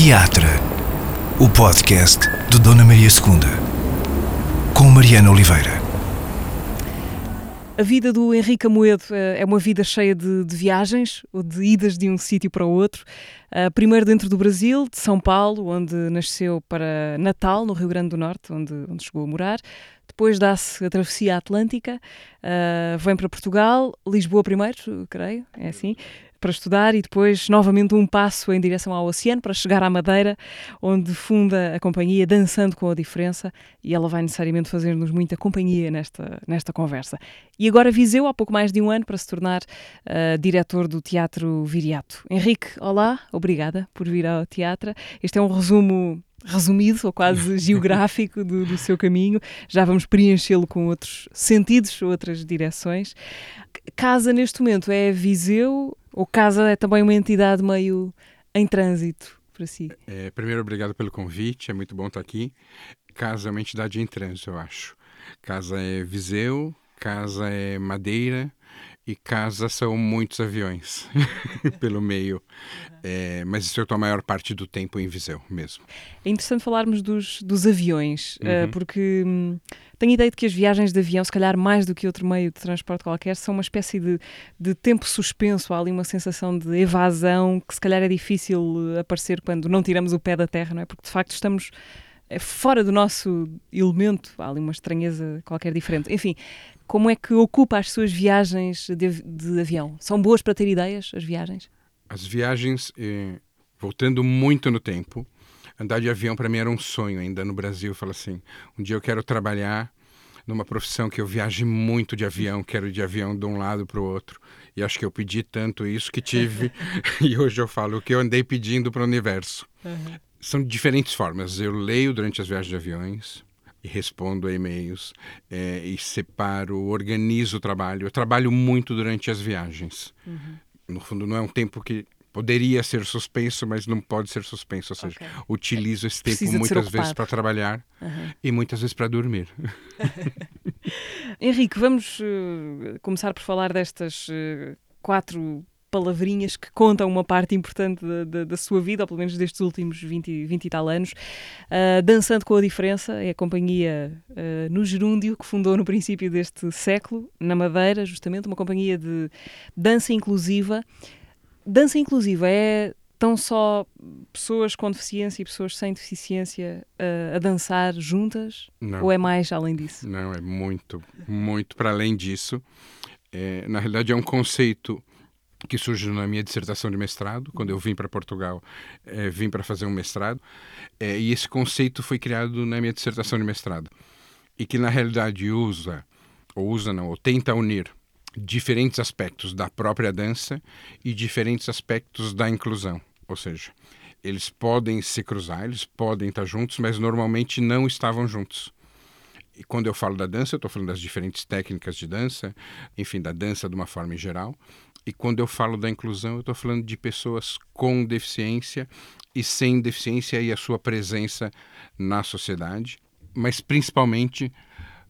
Teatro, o podcast de Dona Maria II, com Mariana Oliveira. A vida do Henrique Amoedo eh, é uma vida cheia de, de viagens, ou de idas de um sítio para o outro. Uh, primeiro dentro do Brasil, de São Paulo, onde nasceu para Natal, no Rio Grande do Norte, onde, onde chegou a morar. Depois dá-se a travessia atlântica, uh, vem para Portugal, Lisboa primeiro, creio, é assim para estudar e depois novamente um passo em direção ao oceano para chegar à Madeira, onde funda a companhia Dançando com a Diferença e ela vai necessariamente fazer-nos muita companhia nesta, nesta conversa. E agora Viseu, há pouco mais de um ano, para se tornar uh, diretor do Teatro Viriato. Henrique, olá, obrigada por vir ao teatro. Este é um resumo resumido ou quase geográfico do, do, seu caminho. Já vamos preenchê-lo com outros sentidos, outras direções. Casa neste momento é Viseu ou Casa é também uma entidade meio em trânsito para si? É, primeiro, obrigado pelo convite, é muito bom estar aqui. Casa é uma entidade em trânsito, eu acho. Casa é Viseu, Casa é Madeira e Casa são muitos aviões pelo meio. É, mas isso eu estou a maior parte do tempo em Viseu mesmo. É interessante falarmos dos, dos aviões, uhum. uh, porque hum, tenho a ideia de que as viagens de avião, se calhar mais do que outro meio de transporte qualquer, são uma espécie de, de tempo suspenso. Há ali uma sensação de evasão que se calhar é difícil eh, aparecer quando não tiramos o pé da terra, não é? Porque de facto estamos eh, fora do nosso elemento, há ali uma estranheza qualquer diferente. Enfim, como é que ocupa as suas viagens de, de avião? São boas para ter ideias, as viagens? As viagens, eh, voltando muito no tempo, andar de avião para mim era um sonho ainda no Brasil. Falo assim, um dia eu quero trabalhar numa profissão que eu viaje muito de avião, quero ir de avião de um lado para o outro. E acho que eu pedi tanto isso que tive, e hoje eu falo o que eu andei pedindo para o universo. Uhum. São diferentes formas. Eu leio durante as viagens de aviões, respondo a e-mails é, e separo, organizo o trabalho. Eu trabalho muito durante as viagens. Uhum no fundo, não é um tempo que poderia ser suspenso, mas não pode ser suspenso. Ou seja, okay. utilizo esse tempo Precisa muitas vezes para trabalhar uhum. e muitas vezes para dormir. Henrique, vamos uh, começar por falar destas uh, quatro palavrinhas que contam uma parte importante da, da, da, sua vida, ou pelo menos destes últimos 20, 20 e tal anos. Uh, Dançando com a Diferença é a companhia uh, no Gerúndio que fundou no princípio deste século, na Madeira, justamente, uma companhia de dança inclusiva. Dança inclusiva é tão só pessoas com deficiência e pessoas sem deficiência uh, a dançar juntas? Não. Ou é mais além disso? Não, é muito, muito para além disso. É, na realidade, é um conceito que surgiu na minha dissertação de mestrado, quando eu vim para Portugal, é, vim para fazer um mestrado, é, e esse conceito foi criado na minha dissertação de mestrado, e que na realidade usa, ou usa não, ou tenta unir diferentes aspectos da própria dança e diferentes aspectos da inclusão, ou seja, eles podem se cruzar, eles podem estar juntos, mas normalmente não estavam juntos. E quando eu falo da dança, eu estou falando das diferentes técnicas de dança, enfim, da dança de uma forma em geral, e quando eu falo da inclusão, eu estou falando de pessoas com deficiência e sem deficiência e a sua presença na sociedade, mas principalmente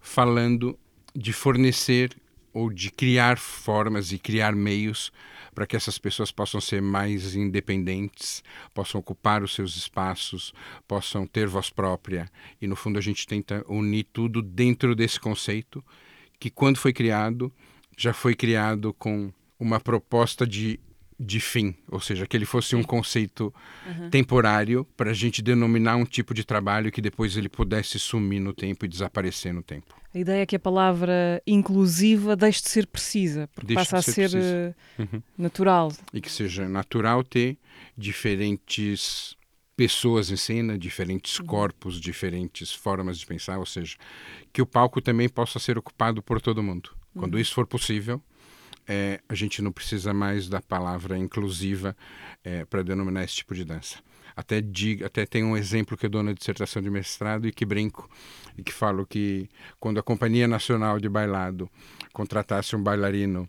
falando de fornecer ou de criar formas e criar meios para que essas pessoas possam ser mais independentes, possam ocupar os seus espaços, possam ter voz própria. E no fundo a gente tenta unir tudo dentro desse conceito que quando foi criado já foi criado com uma proposta de, de fim, ou seja, que ele fosse um conceito uhum. temporário para a gente denominar um tipo de trabalho que depois ele pudesse sumir no tempo e desaparecer no tempo. A ideia é que a palavra inclusiva deixe de ser precisa, porque deixe passa de a ser, ser eh, uhum. natural. E que seja natural ter diferentes pessoas em cena, diferentes uhum. corpos, diferentes formas de pensar, ou seja, que o palco também possa ser ocupado por todo mundo. Quando uhum. isso for possível, é, a gente não precisa mais da palavra inclusiva é, para denominar esse tipo de dança. Até, digo, até tem um exemplo que eu dou na dissertação de mestrado e que brinco, e que falo que quando a Companhia Nacional de Bailado contratasse um bailarino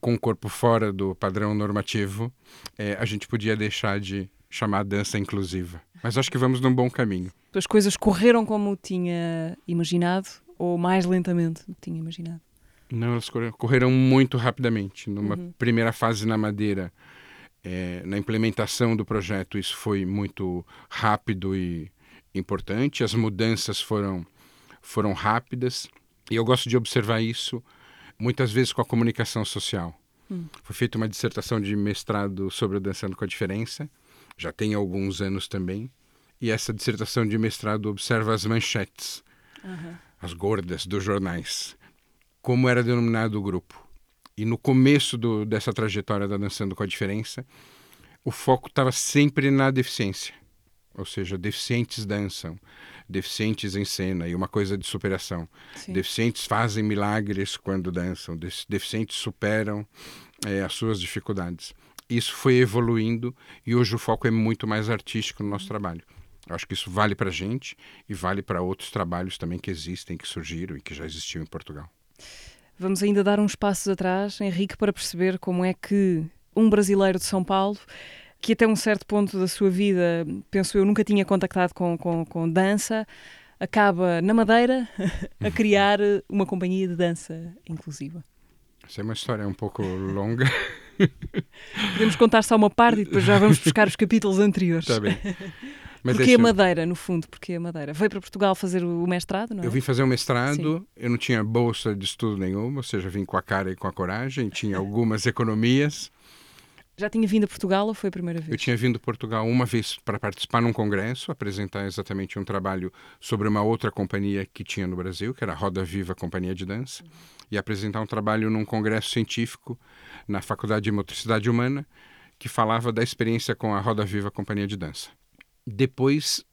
com o corpo fora do padrão normativo, é, a gente podia deixar de chamar dança inclusiva. Mas acho que vamos num bom caminho. As coisas correram como tinha imaginado ou mais lentamente do que tinha imaginado? Não, elas correram muito rapidamente. Numa uhum. primeira fase na Madeira, É, na implementação do projeto, isso foi muito rápido e importante. As mudanças foram, foram rápidas. E eu gosto de observar isso muitas vezes com a comunicação social. Hum. Foi feita uma dissertação de mestrado sobre o Dançando com a Diferença, já tem alguns anos também. E essa dissertação de mestrado observa as manchetes, uhum. as gordas dos jornais, como era denominado o grupo. E no começo do, dessa trajetória da Dançando com a Diferença, o foco estava sempre na deficiência. Ou seja, deficientes dançam, deficientes em cena e uma coisa de superação. Sim. Deficientes fazem milagres quando dançam, deficientes superam é, as suas dificuldades. Isso foi evoluindo e hoje o foco é muito mais artístico no nosso trabalho. Eu acho que isso vale para a gente e vale para outros trabalhos também que existem, que surgiram e que já existiam em Portugal. Vamos ainda dar uns passos atrás, Henrique, para perceber como é que um brasileiro de São Paulo, que até um certo ponto da sua vida, penso eu, nunca tinha contactado com, com, com dança, acaba na Madeira a criar uma companhia de dança inclusiva. Essa é uma história um pouco longa. Podemos contar só uma parte e depois já vamos buscar os capítulos anteriores. Está bem. Mas Porque a Madeira, no fundo, porque a Madeira? Veio para Portugal fazer o mestrado, não é? Eu vim fazer o mestrado, Sim. eu não tinha bolsa de estudo nenhuma, ou seja, vim com a cara e com a coragem, tinha algumas economias. Já tinha vindo a Portugal ou foi a primeira vez? Eu tinha vindo a Portugal uma vez para participar num congresso, apresentar exatamente um trabalho sobre uma outra companhia que tinha no Brasil, que era a Roda Viva Companhia de Dança, uhum. e apresentar um trabalho num congresso científico na Faculdade de Motricidade Humana, que falava da experiência com a Roda Viva Companhia de Dança depois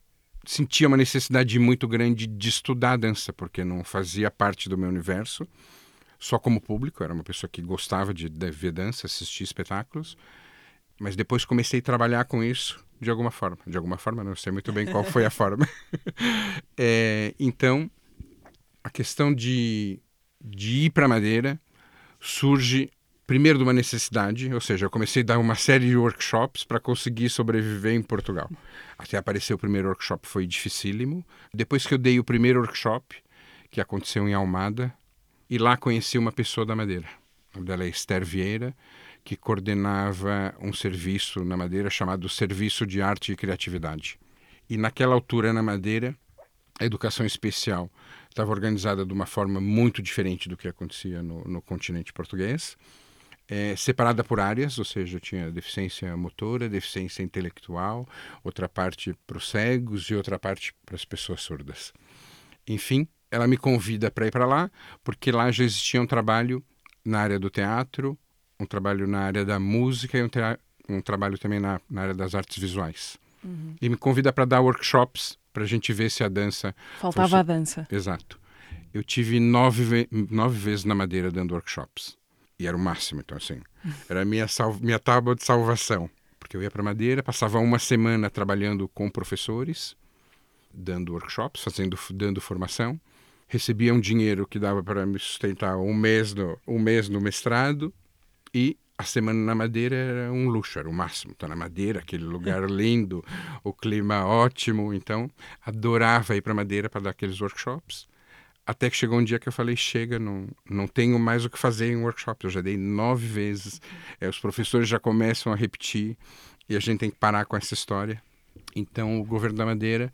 sentia uma necessidade muito grande de estudar dança, porque não fazia parte do meu universo, só como público, era uma pessoa que gostava de, ver dança, assistir espetáculos, mas depois comecei a trabalhar com isso de alguma forma. De alguma forma, não sei muito bem qual foi a forma. é, então, a questão de, de ir para Madeira surge primeiro de uma necessidade, ou seja, eu comecei a dar uma série de workshops para conseguir sobreviver em Portugal. Até aparecer o primeiro workshop foi dificílimo. Depois que eu dei o primeiro workshop, que aconteceu em Almada, e lá conheci uma pessoa da Madeira. O dela é Esther Vieira, que coordenava um serviço na Madeira chamado Serviço de Arte e Criatividade. E naquela altura na Madeira, a educação especial estava organizada de uma forma muito diferente do que acontecia no, no continente português é, separada por áreas, ou seja, tinha deficiência motora, deficiência intelectual, outra parte para os cegos e outra parte para as pessoas surdas. Enfim, ela me convida para ir para lá, porque lá já existia um trabalho na área do teatro, um trabalho na área da música e um, um trabalho também na, na, área das artes visuais. Uhum. E me convida para dar workshops para a gente ver se a dança. Faltava fosse... a dança. Exato. Eu tive nove, nove vezes na Madeira dando workshops. E era o máximo, então assim. Era a minha, minha tábua de salvação. Porque eu ia para Madeira, passava uma semana trabalhando com professores, dando workshops, fazendo, dando formação. Recebia um dinheiro que dava para me sustentar um mês, no, um mês no mestrado. E a semana na Madeira era um luxo, era o máximo. Tá na Madeira, aquele lugar lindo, o clima ótimo. Então, adorava ir para Madeira para dar aqueles workshops. Até que chegou um dia que eu falei: chega, não, não tenho mais o que fazer em workshop. Eu já dei nove vezes. É, os professores já começam a repetir e a gente tem que parar com essa história. Então, o governo da Madeira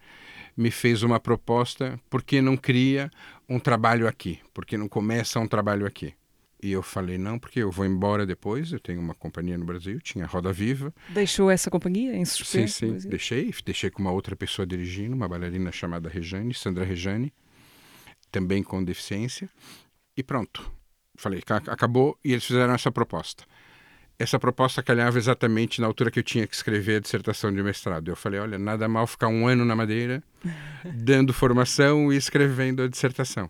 me fez uma proposta: por que não cria um trabalho aqui? Por que não começa um trabalho aqui? E eu falei, não, porque eu vou embora depois, eu tenho uma companhia no Brasil, tinha Roda Viva. Deixou essa companhia em suspenso? Sim, sim, deixei. Deixei com uma outra pessoa dirigindo, uma bailarina chamada Rejane, Sandra Rejane também com deficiência. E pronto. Falei, acabou e eles fizeram essa proposta. Essa proposta calhava exatamente na altura que eu tinha que escrever a dissertação de mestrado. Eu falei, olha, nada mal ficar um ano na Madeira, dando formação e escrevendo a dissertação.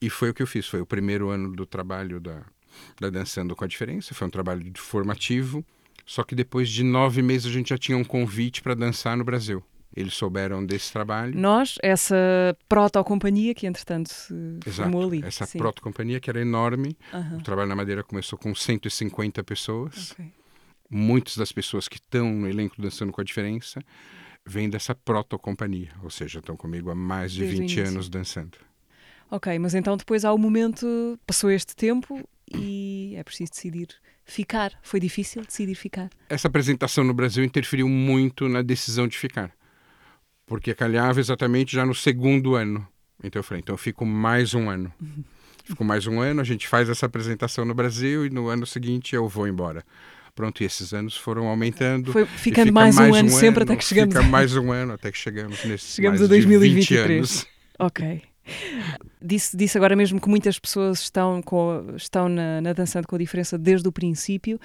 E foi o que eu fiz. Foi o primeiro ano do trabalho da, da Dançando com a Diferença. Foi um trabalho formativo. Só que depois de nove meses a gente já tinha um convite para dançar no Brasil. Eles souberam desse trabalho. Nós, essa proto-companhia que entretanto se Exato, formou ali. Essa proto-companhia que era enorme. Uhum. O trabalho na Madeira começou com 150 pessoas. Okay. Muitas das pessoas que estão no elenco Dançando com a Diferença vêm dessa proto-companhia, ou seja, estão comigo há mais de Desde 20 anos dançando. Ok, mas então depois há o momento, passou este tempo, e é preciso decidir ficar. Foi difícil decidir ficar? Essa apresentação no Brasil interferiu muito na decisão de ficar, porque calhava exatamente já no segundo ano. Então eu falei, então eu fico mais um ano. Uhum. Fico mais um ano, a gente faz essa apresentação no Brasil e no ano seguinte eu vou embora. Pronto, e esses anos foram aumentando. Foi ficando fica mais, mais, um ano sempre até que chegamos. Fica mais um ano até que chegamos nesse Chegamos a 2023. Ok. Disse, disse agora mesmo que muitas pessoas estão, com, estão na, na Dançando com a Diferença desde o princípio.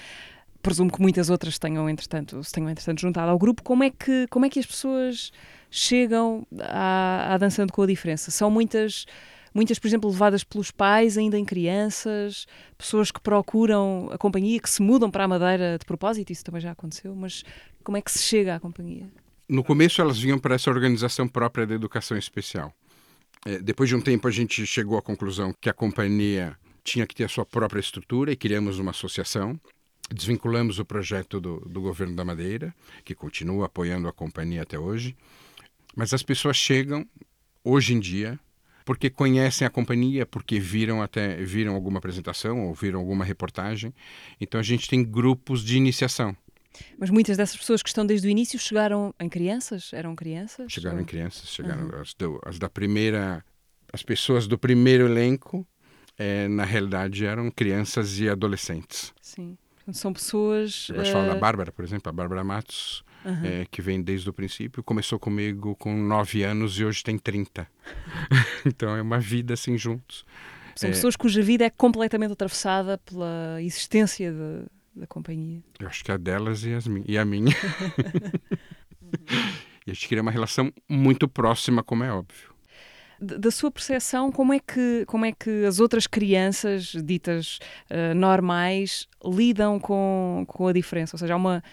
Presumo que muitas outras tenham, entretanto, se tenham, entretanto, juntado ao grupo. Como é que, como é que as pessoas chegam à, à Dançando com a Diferença? São muitas muitas, por exemplo, levadas pelos pais, ainda em crianças, pessoas que procuram a companhia, que se mudam para a Madeira de propósito, isso também já aconteceu, mas como é que se chega à companhia? No começo elas vinham para essa organização própria da educação especial. É, depois de um tempo a gente chegou à conclusão que a companhia tinha que ter a sua própria estrutura e criamos uma associação. Desvinculamos o projeto do, do governo da Madeira, que continua apoiando a companhia até hoje. Mas as pessoas chegam, hoje em dia, porque conhecem a companhia, porque viram até viram alguma apresentação ou viram alguma reportagem. Então a gente tem grupos de iniciação. Mas muitas dessas pessoas que estão desde o início chegaram em crianças? Eram crianças? Chegaram ou... em crianças, chegaram uhum. as, do, as, da primeira, as pessoas do primeiro elenco, é, na realidade eram crianças e adolescentes. Sim, são pessoas. Eu gosto uh... falar da eh, Bárbara, por exemplo, a Bárbara Matos uhum. é, que vem desde o princípio. Começou comigo com 9 anos e hoje tem 30. então é uma vida assim juntos. São é... pessoas cuja vida é completamente atravessada pela existência de, da companhia. Eu acho que a delas e, as, e a minha. e a gente cria uma relação muito próxima, como é óbvio da sua percepção, como é que, como é que as outras crianças ditas uh, normais lidam com, com a diferença? Ou seja, há uma,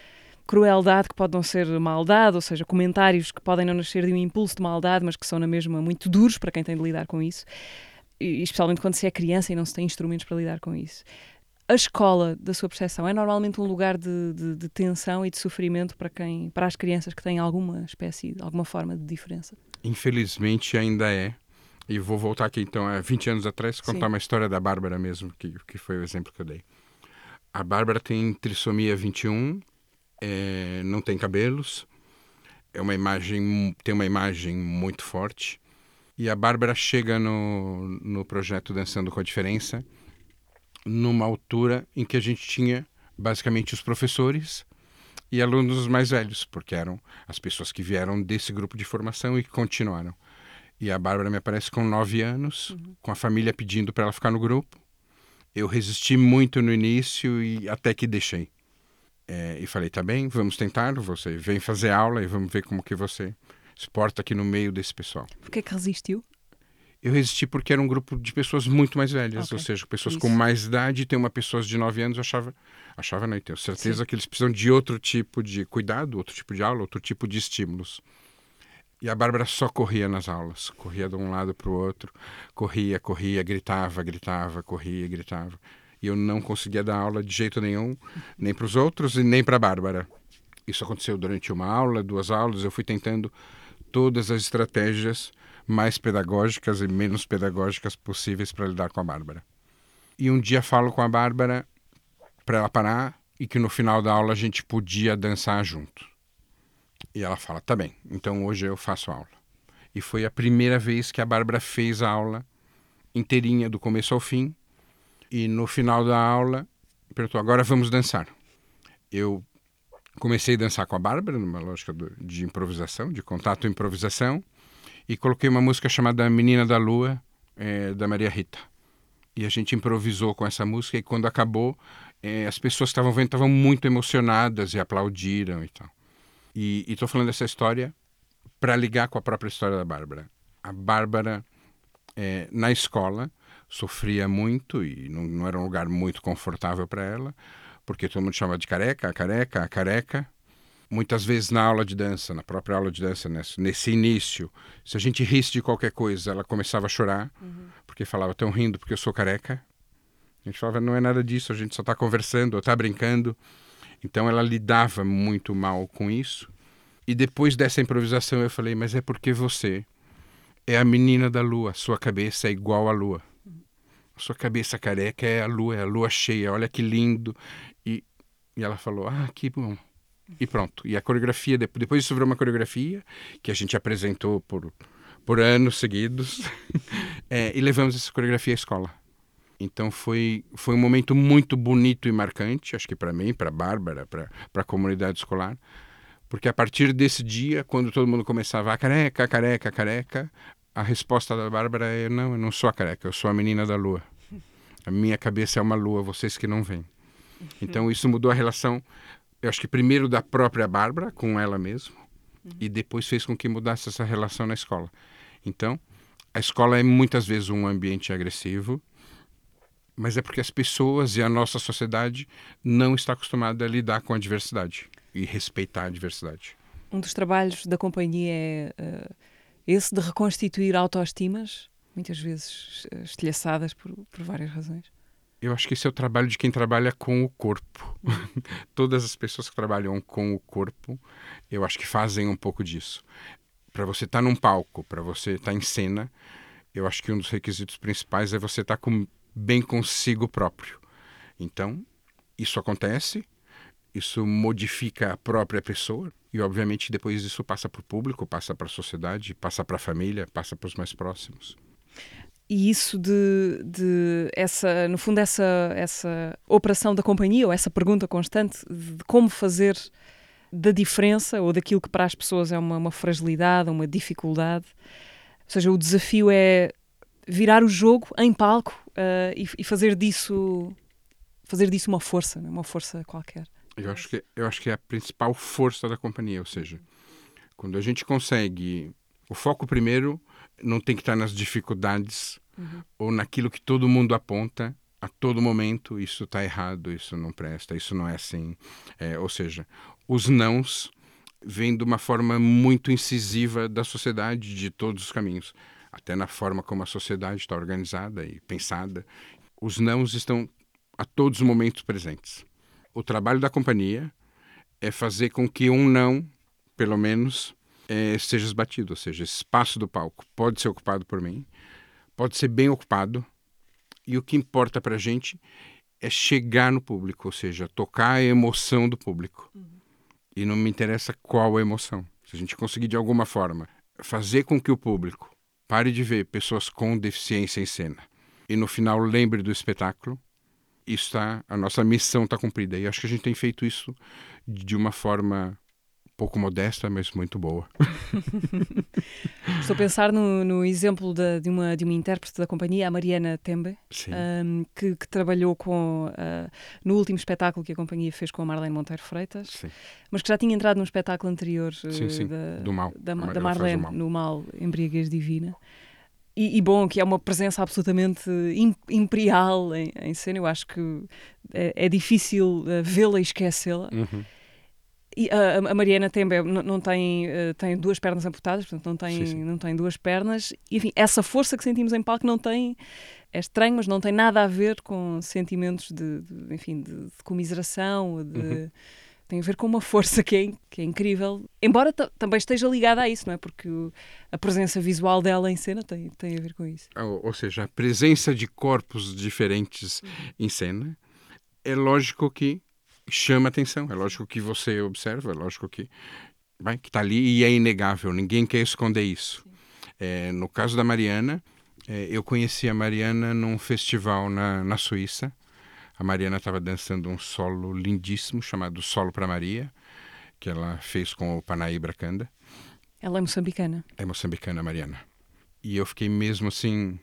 crueldade que pode não ser maldade, ou seja, comentários que podem não nascer de um impulso de maldade, mas que são na mesma muito duros para quem tem de lidar com isso, e, especialmente quando se é criança e não se tem instrumentos para lidar com isso. A escola, da sua percepção, é normalmente um lugar de, de, de tensão e de sofrimento para quem, para as crianças que têm alguma espécie, alguma forma de diferença? Infelizmente ainda é. E vou voltar aqui então a 20 anos atrás contar Sim. uma história da Bárbara mesmo, que, que foi o exemplo que eu dei. A Bárbara tem trissomia 21 é, não tem cabelos, é uma imagem tem uma imagem muito forte. E a Bárbara chega no, no projeto Dançando com a Diferença numa altura em que a gente tinha basicamente os professores e alunos mais velhos, porque eram as pessoas que vieram desse grupo de formação e que continuaram. E a Bárbara me aparece com nove anos, uhum. com a família pedindo para ela ficar no grupo. Eu resisti muito no início e até que deixei. É, e falei, tá bem, vamos tentar, você vem fazer aula e vamos ver como que você se porta aqui no meio desse pessoal. Por que que resistiu? Eu resisti porque era um grupo de pessoas muito mais velhas, okay. ou seja, pessoas Isso. com mais idade. Tem uma pessoa de 9 anos, eu achava, achava não, eu tenho certeza Sim. que eles precisam de outro tipo de cuidado, outro tipo de aula, outro tipo de estímulos. E a Bárbara só corria nas aulas, corria de um lado para o outro, corria, corria, gritava, gritava, corria, gritava e eu não conseguia dar aula de jeito nenhum, nem para os outros e nem para a Bárbara. Isso aconteceu durante uma aula, duas aulas, eu fui tentando todas as estratégias mais pedagógicas e menos pedagógicas possíveis para lidar com a Bárbara. E um dia falo com a Bárbara para ela parar e que no final da aula a gente podia dançar junto. E ela fala: "Tá bem, então hoje eu faço aula". E foi a primeira vez que a Bárbara fez a aula inteirinha do começo ao fim e no final da aula perguntou: agora vamos dançar. Eu comecei a dançar com a Bárbara, numa lógica de improvisação, de contato e improvisação, e coloquei uma música chamada Menina da Lua, é, da Maria Rita. E a gente improvisou com essa música, e quando acabou, é, as pessoas que estavam vendo estavam muito emocionadas e aplaudiram e tal. E estou falando dessa história para ligar com a própria história da Bárbara. A Bárbara, é, na escola, sofria muito e não, não era um lugar muito confortável para ela, porque todo mundo chamava de careca, a careca, a careca. Muitas vezes na aula de dança, na própria aula de dança, nesse, nesse início, se a gente risse de qualquer coisa, ela começava a chorar, uhum. porque falava, estão rindo porque eu sou careca. A gente falava, não é nada disso, a gente só está conversando, ou está brincando. Então ela lidava muito mal com isso. E depois dessa improvisação eu falei, mas é porque você é a menina da lua, sua cabeça é igual à lua sua cabeça careca é a lua, é a lua cheia, olha que lindo. E, e ela falou, ah, que bom. E pronto. E a coreografia, depois isso virou uma coreografia que a gente apresentou por, por anos seguidos. é, e levamos essa coreografia à escola. Então foi, foi um momento muito bonito e marcante, acho que para mim, para a Bárbara, para a comunidade escolar. Porque a partir desse dia, quando todo mundo começava a careca, careca, careca, a resposta da Bárbara é: não, eu não sou a careca, eu sou a menina da lua. A minha cabeça é uma lua, vocês que não veem. Então isso mudou a relação, eu acho que primeiro da própria Bárbara com ela mesma, e depois fez com que mudasse essa relação na escola. Então, a escola é muitas vezes um ambiente agressivo, mas é porque as pessoas e a nossa sociedade não está acostumada a lidar com a diversidade e respeitar a diversidade. Um dos trabalhos da companhia é uh, esse de reconstituir autoestimas, muitas vezes uh, estilhaçadas por, por várias razões. Eu acho que esse é o trabalho de quem trabalha com o corpo. Todas as pessoas que trabalham com o corpo, eu acho que fazem um pouco disso. Para você estar tá num palco, para você estar tá em cena, eu acho que um dos requisitos principais é você estar tá com, bem consigo próprio. Então, isso acontece, isso modifica a própria pessoa e obviamente depois isso passa para o público, passa para a sociedade, passa para a família, passa para os mais próximos. E isso de, de essa, no fundo, essa, essa operação da companhia, ou essa pergunta constante de como fazer da diferença ou daquilo que para as pessoas é uma, uma fragilidade, uma dificuldade. Ou seja, o desafio é virar o jogo em palco uh, e, e, fazer disso fazer disso uma força, né? uma força qualquer. Eu acho, que, eu acho que é a principal força da companhia, ou seja, quando a gente consegue. O foco primeiro não tem que estar nas dificuldades uhum. ou naquilo que todo mundo aponta a todo momento. Isso está errado, isso não presta, isso não é assim. É, ou seja, os nãos vêm de uma forma muito incisiva da sociedade, de todos os caminhos, até na forma como a sociedade está organizada e pensada. Os nãos estão a todos os momentos presentes o trabalho da companhia é fazer com que um não, pelo menos, é, seja esbatido, ou seja, esse espaço do palco pode ser ocupado por mim, pode ser bem ocupado, e o que importa para a gente é chegar no público, ou seja, tocar a emoção do público. Uhum. E não me interessa qual a emoção. Se a gente conseguir de alguma forma fazer com que o público pare de ver pessoas com deficiência em cena e no final lembre do espetáculo, isso tá, a nossa missão está cumprida. E acho que a gente tem feito isso de uma forma pouco modesta, mas muito boa. Estou a pensar no, no exemplo de, de, uma, de uma intérprete da companhia, a Mariana Tembe, um, que, que, trabalhou com uh, no último espetáculo que a companhia fez com a Marlene Monteiro Freitas, sim. mas que já tinha entrado num espetáculo anterior uh, sim, sim. Da, do mal. da, da Marlene, mal. no Mal Embriaguez Divina. E, e, bom, que é uma presença absolutamente imperial em, em cena. Eu acho que é, é difícil uh, vê-la e esquecê-la. Uhum. A, a, Mariana também não, não tem, uh, tem duas pernas amputadas, portanto não tem, sim, sim. não tem duas pernas. E, enfim, essa força que sentimos em palco não tem. É estranho, mas não tem nada a ver com sentimentos de, de enfim, de, de comiseração, de. Uhum tem a ver com uma força que é, que é incrível, embora também esteja ligada a isso, não é? Porque o, a presença visual dela em cena tem, tem a ver com isso. Ou, ou seja, a presença de corpos diferentes uhum. em cena é lógico que chama atenção, é lógico que você observa, é lógico que vai, que está ali e é inegável, ninguém quer esconder isso. É, no caso da Mariana, é, eu conheci a Mariana num festival na, na Suíça, a Mariana estava dançando um solo lindíssimo chamado Solo para Maria, que ela fez com o Panaíba Kanda. Ela é moçambicana. É moçambicana, Mariana. E eu fiquei mesmo assim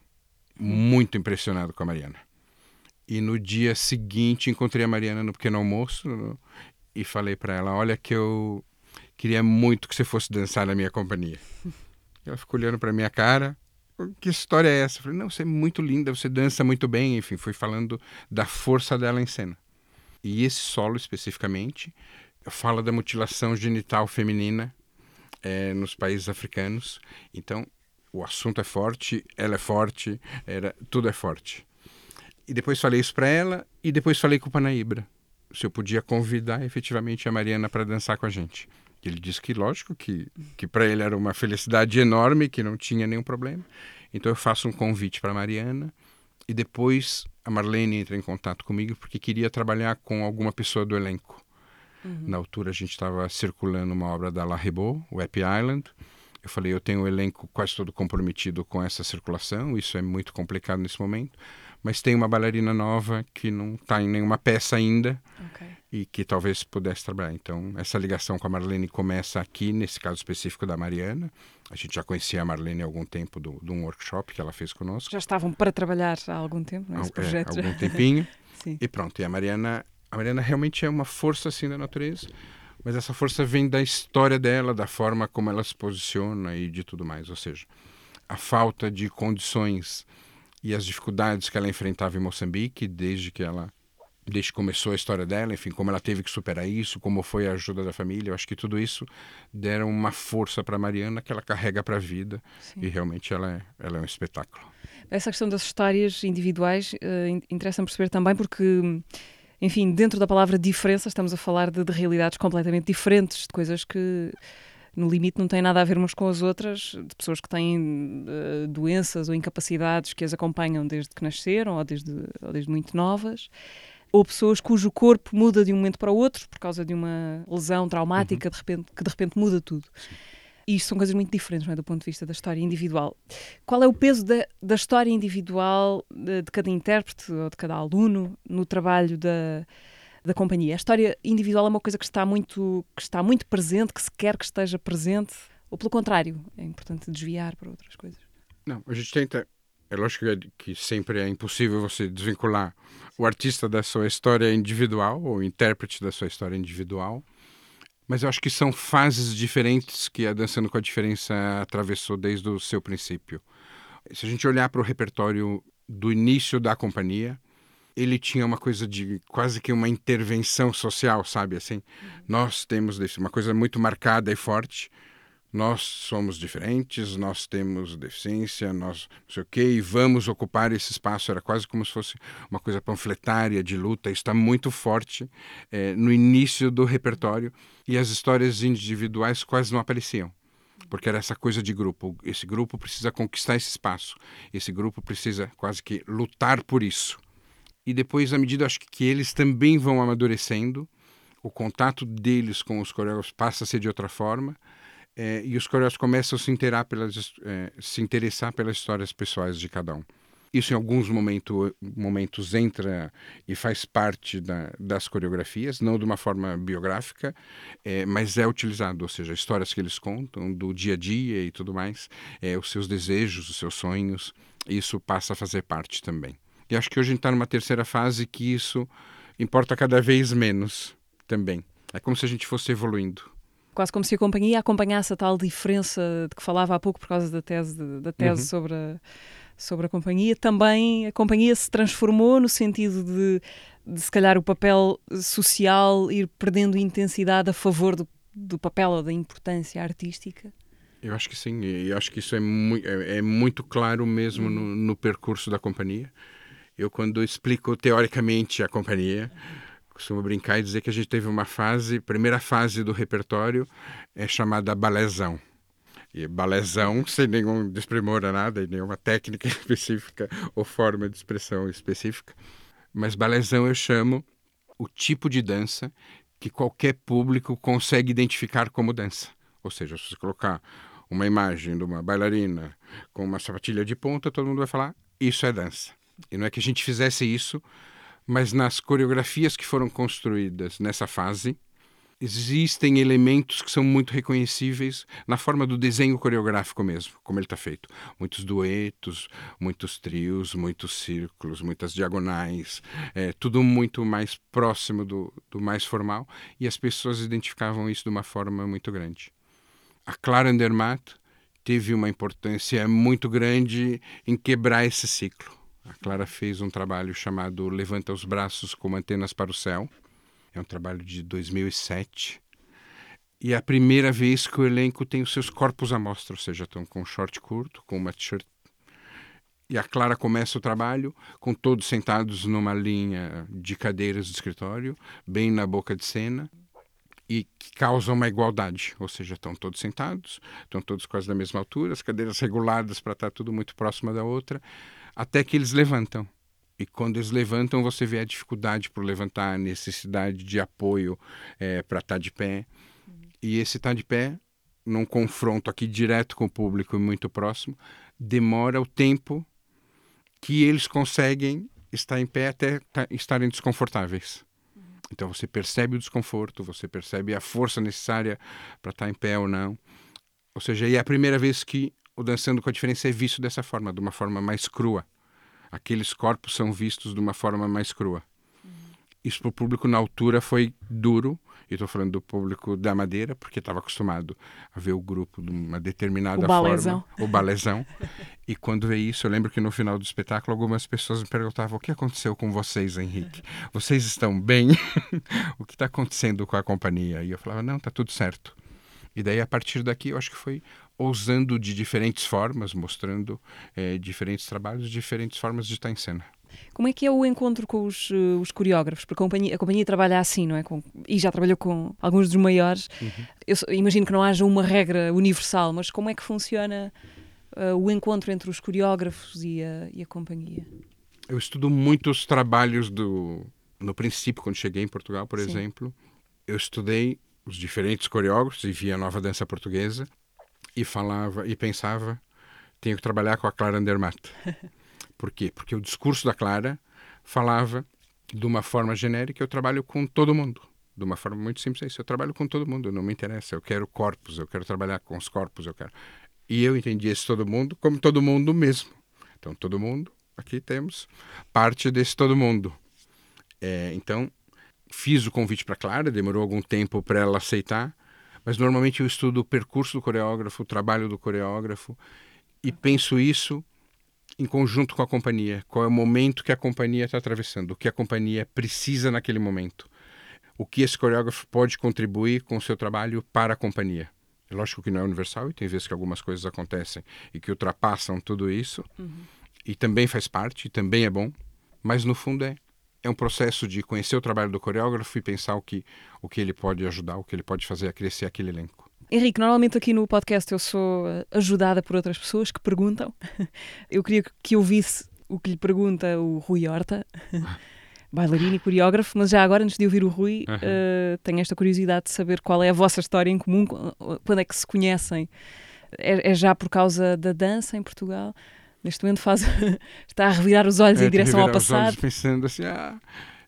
muito impressionado com a Mariana. E no dia seguinte encontrei a Mariana no pequeno almoço e falei para ela: "Olha que eu queria muito que você fosse dançar na minha companhia". Ela ficou olhando para minha cara que história é essa? Eu falei, não, você é muito linda, você dança muito bem, enfim, fui falando da força dela em cena. E esse solo especificamente fala da mutilação genital feminina é, nos países africanos. Então, o assunto é forte, ela é forte, era, tudo é forte. E depois falei isso para ela e depois falei com o Panaíbra se eu podia convidar efetivamente a Mariana para dançar com a gente. Ele disse que, lógico, que, que para ele era uma felicidade enorme, que não tinha nenhum problema. Então eu faço um convite para Mariana E depois a Marlene entra em contato comigo porque queria trabalhar com alguma pessoa do elenco. Uhum. Na altura a gente estava circulando uma obra da La Ribot, o Happy Island. Eu falei, eu tenho o um elenco quase todo comprometido com essa circulação, isso é muito complicado nesse momento mas tem uma bailarina nova que não está em nenhuma peça ainda okay. e que talvez pudesse trabalhar. Então, essa ligação com a Marlene começa aqui, nesse caso específico da Mariana. A gente já conhecia a Marlene há algum tempo do, de um workshop que ela fez conosco. Já estavam para trabalhar há algum tempo nesse é, projeto. É, algum tempinho. e pronto, e a Mariana, a Mariana realmente é uma força assim da natureza mas essa força vem da história dela, da forma como ela se posiciona e de tudo mais. Ou seja, a falta de condições e as dificuldades que ela enfrentava em Moçambique desde que ela desde que começou a história dela, enfim, como ela teve que superar isso, como foi a ajuda da família, eu acho que tudo isso deram uma força para Mariana que ela carrega para a vida Sim. e realmente ela é, ela é um espetáculo. Essa questão das histórias individuais uh, interessa-me perceber também porque, enfim, dentro da palavra diferença estamos a falar de, de realidades completamente diferentes, de coisas que no limite não têm nada a ver umas com as outras, de pessoas que têm uh, doenças ou incapacidades que as acompanham desde que nasceram ou desde, ou desde muito novas, ou pessoas cujo corpo muda de um momento para o outro por causa de uma lesão traumática uhum. de repente, que de repente muda tudo. Sim. E isto são coisas muito diferentes, não é? Do ponto de vista da história individual. Qual é o peso da, da história individual de, de cada intérprete ou de cada aluno no trabalho da, da companhia. A história individual é uma coisa que está muito, que está muito presente, que se quer que esteja presente, ou pelo contrário, é importante desviar para outras coisas. Não, a gente tenta. É lógico que sempre é impossível você desvincular o artista da sua história individual, ou o intérprete da sua história individual, mas eu acho que são fases diferentes que a Dançando com a Diferença atravessou desde o seu princípio. Se a gente olhar para o repertório do início da companhia, ele tinha uma coisa de quase que uma intervenção social, sabe? Assim, nós temos uma coisa muito marcada e forte. Nós somos diferentes, nós temos deficiência, nós não sei o quê, e vamos ocupar esse espaço. Era quase como se fosse uma coisa panfletária de luta. Está muito forte é, no início do repertório e as histórias individuais quase não apareciam porque era essa coisa de grupo. Esse grupo precisa conquistar esse espaço. Esse grupo precisa quase que lutar por isso e depois, à medida acho que eles também vão amadurecendo, o contato deles com os coreógrafos passa a ser de outra forma, é, e os coreógrafos começam a se, pelas, é, se interessar pelas histórias pessoais de cada um. Isso em alguns momento, momentos entra e faz parte da, das coreografias, não de uma forma biográfica, é, mas é utilizado, ou seja, histórias que eles contam do dia a dia e tudo mais, os seus desejos, os seus sonhos, isso passa a fazer parte também. E acho que hoje a gente está numa terceira fase que isso importa cada vez menos também. É como se a gente fosse evoluindo. Quase como se a companhia acompanhasse a tal diferença de que falava há pouco por causa da tese, da tese uhum. sobre, a, sobre a companhia. Também a companhia se transformou no sentido de, de se calhar, o papel social ir perdendo intensidade a favor do, do papel ou da importância artística. Eu acho que sim, e acho que isso é, mu é, é muito claro mesmo no, no percurso da companhia. Eu, quando explico teoricamente a companhia, costumo brincar e dizer que a gente teve uma fase, primeira fase do repertório é chamada balezão. E balezão, sem nenhum desprimor a nada, e nenhuma técnica específica ou forma de expressão específica. Mas balezão eu chamo o tipo de dança que qualquer público consegue identificar como dança. Ou seja, se você colocar uma imagem de uma bailarina com uma sapatilha de ponta, todo mundo vai falar: isso é dança. E não é que a gente fizesse isso, mas nas coreografias que foram construídas nessa fase, existem elementos que são muito reconhecíveis na forma do desenho coreográfico mesmo, como ele está feito. Muitos duetos, muitos trios, muitos círculos, muitas diagonais, é, tudo muito mais próximo do, do mais formal, e as pessoas identificavam isso de uma forma muito grande. A Clara Andermatt teve uma importância muito grande em quebrar esse ciclo. A Clara fez um trabalho chamado Levanta os Braços como Antenas para o Céu. É um trabalho de 2007. E é a primeira vez que o elenco tem os seus corpos à mostra, ou seja, estão com um short curto, com uma t-shirt. E a Clara começa o trabalho com todos sentados numa linha de cadeiras de escritório, bem na boca de cena, e que causa uma igualdade, ou seja, estão todos sentados, estão todos quase da mesma altura, as cadeiras reguladas para estar tudo muito próximo da outra, até que eles levantam. E quando eles levantam, você vê a dificuldade por levantar, a necessidade de apoio é, para estar tá de pé. E esse estar tá de pé, num confronto aqui direto com o público e muito próximo, demora o tempo que eles conseguem estar em pé até estarem desconfortáveis. Então você percebe o desconforto, você percebe a força necessária para estar em pé ou não. Ou seja, é a primeira vez que o Dançando com a Diferença é visto dessa forma, de uma forma mais crua. Aqueles corpos são vistos de uma forma mais crua. Isso para o público na altura foi duro, e estou falando do público da Madeira, porque estava acostumado a ver o grupo de uma determinada o forma, o balezão. e quando vê isso, eu lembro que no final do espetáculo algumas pessoas me perguntavam: o que aconteceu com vocês, Henrique? Vocês estão bem? o que está acontecendo com a companhia? E eu falava: não, está tudo certo. E daí, a partir daqui, eu acho que foi ousando de diferentes formas, mostrando é, diferentes trabalhos, diferentes formas de estar em cena. Como é que é o encontro com os, uh, os coreógrafos? Porque a companhia, a companhia, trabalha assim, não é? Com, e já trabalhou com alguns dos maiores. Uhum. Eu imagino que não haja uma regra universal, mas como é que funciona uh, o encontro entre os coreógrafos e a, e a companhia? Eu estudo muitos trabalhos do. No princípio, quando cheguei em Portugal, por Sim. exemplo, eu estudei os diferentes coreógrafos e via a nova dança portuguesa e falava e pensava tenho que trabalhar com a Clara Andermatt Por quê? Porque o discurso da Clara falava de uma forma genérica, eu trabalho com todo mundo. De uma forma muito simples, é isso. Eu trabalho com todo mundo, não me interessa. Eu quero corpos, eu quero trabalhar com os corpos, eu quero. E eu entendi esse todo mundo como todo mundo mesmo. Então, todo mundo, aqui temos parte desse todo mundo. É, então, fiz o convite para Clara, demorou algum tempo para ela aceitar, mas normalmente eu estudo o percurso do coreógrafo, o trabalho do coreógrafo, e penso isso em conjunto com a companhia. Qual é o momento que a companhia está atravessando? O que a companhia precisa naquele momento? O que esse coreógrafo pode contribuir com o seu trabalho para a companhia? É lógico que não é universal e tem vezes que algumas coisas acontecem e que ultrapassam tudo isso. Uhum. E também faz parte, e também é bom. Mas no fundo é é um processo de conhecer o trabalho do coreógrafo e pensar o que, o que ele pode ajudar, o que ele pode fazer a crescer aquele elenco. Henrique, normalmente aqui no podcast eu sou eh, ajudada por outras pessoas que perguntam. Eu queria que eu visse o que lhe pergunta o Rui Horta, bailarino e coreógrafo, mas já agora, antes de ouvir o Rui, uhum. uh, tenho esta curiosidade de saber qual é a vossa história em comum, quando é que se conhecem. É, é já por causa da dança em Portugal? Neste momento faz, está a revirar os olhos é, em direção ao passado. Os olhos pensando assim, ah,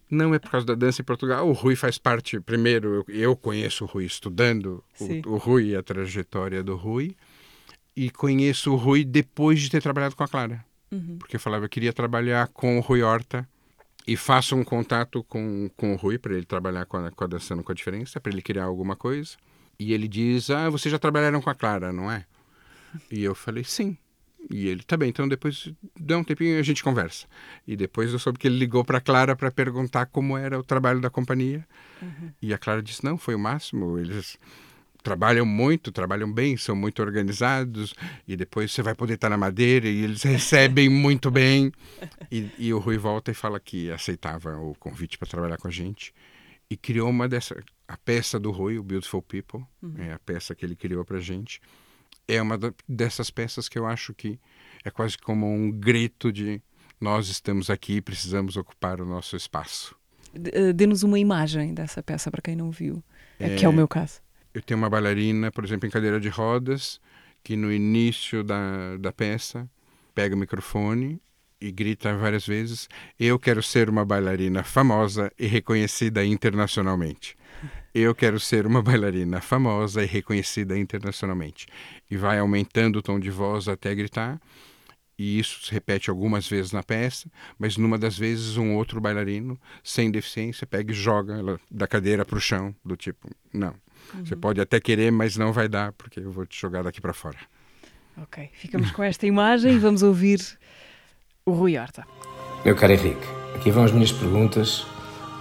não é por causa da dança em Portugal. O Rui faz parte, primeiro, eu, eu conheço o Rui estudando o, o, Rui e a trajetória do Rui. E conheço o Rui depois de ter trabalhado com a Clara. Uhum. Porque eu falava, eu queria trabalhar com o Rui Horta e faço um contato com, com o Rui para ele trabalhar com a, com a Dançando com a Diferença, para ele criar alguma coisa. E ele diz, ah, vocês já trabalharam com a Clara, não é? E eu falei, sim. E ele, tá bem, então depois dá um tempinho e a gente conversa. E depois eu soube que ele ligou para Clara para perguntar como era o trabalho da companhia. Uhum. E a Clara disse: não, foi o máximo. Eles trabalham muito, trabalham bem, são muito organizados. E depois você vai poder estar na madeira e eles recebem muito bem. E, e, o Rui volta e fala que aceitava o convite para trabalhar com a gente. E criou uma dessa. A peça do Rui, o Beautiful People, uhum. é a peça que ele criou para a gente é uma dessas peças que eu acho que é quase como um grito de nós estamos aqui e precisamos ocupar o nosso espaço. Eh, dê-nos uma imagem dessa peça para quem não viu, é, que é o meu caso. Eu tenho uma bailarina, por exemplo, em cadeira de rodas, que no início da, da peça pega o microfone e grita várias vezes: Eu quero ser uma bailarina famosa e reconhecida internacionalmente. Eu quero ser uma bailarina famosa e reconhecida internacionalmente. E vai aumentando o tom de voz até gritar. E isso se repete algumas vezes na peça, mas numa das vezes um outro bailarino sem deficiência pega e joga ela da cadeira para o chão, do tipo, não. Uhum. Você pode até querer, mas não vai dar, porque eu vou te jogar daqui para fora. Ok, ficamos com esta imagem e vamos ouvir o Rui Horta. Meu caro Henrique, aqui vão as minhas perguntas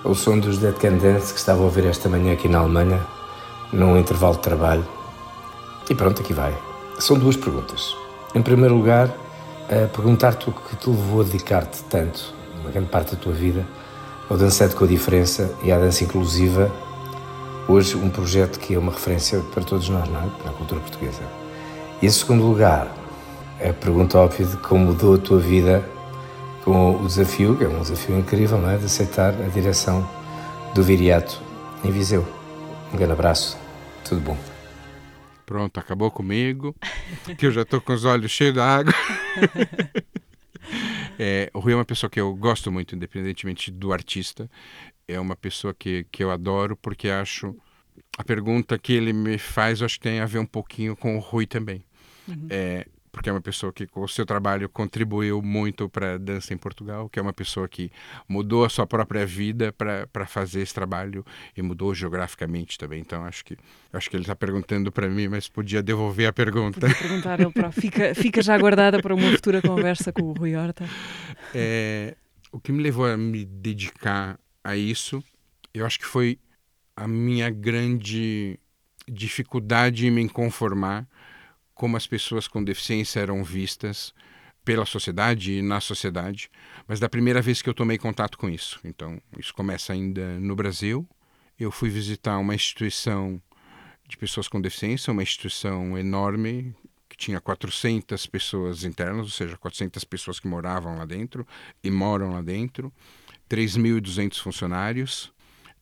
o som dos Dead Can Dance que estava a ouvir esta manhã aqui na Alemanha, num intervalo de trabalho. E pronto, aqui vai. São duas perguntas. Em primeiro lugar, perguntar-te o que te levou a dedicar-te tanto, uma grande parte da tua vida, ao Dançante com a Diferença e à dança inclusiva, hoje um projeto que é uma referência para todos nós, não é? Para a cultura portuguesa. E em segundo lugar, a pergunta óbvia de como mudou a tua vida com o desafio, que é um desafio incrível, não é? De aceitar a direção do Viriato em Viseu. Um grande abraço, tudo bom. Pronto, acabou comigo, que eu já estou com os olhos cheios d'água. É, o Rui é uma pessoa que eu gosto muito, independentemente do artista. É uma pessoa que, que eu adoro porque acho a pergunta que ele me faz, eu acho que tem a ver um pouquinho com o Rui também. Uhum. É, porque é uma pessoa que com o seu trabalho contribuiu muito para a dança em Portugal, que é uma pessoa que mudou a sua própria vida para fazer esse trabalho e mudou geograficamente também. Então acho que acho que ele está perguntando para mim, mas podia devolver a pergunta. Podia perguntar ele para fica fica já guardada para uma futura conversa com o Rui Horta. É, o que me levou a me dedicar a isso, eu acho que foi a minha grande dificuldade em me conformar como as pessoas com deficiência eram vistas pela sociedade e na sociedade, mas da primeira vez que eu tomei contato com isso. Então, isso começa ainda no Brasil. Eu fui visitar uma instituição de pessoas com deficiência, uma instituição enorme que tinha 400 pessoas internas, ou seja, 400 pessoas que moravam lá dentro e moram lá dentro, 3.200 funcionários.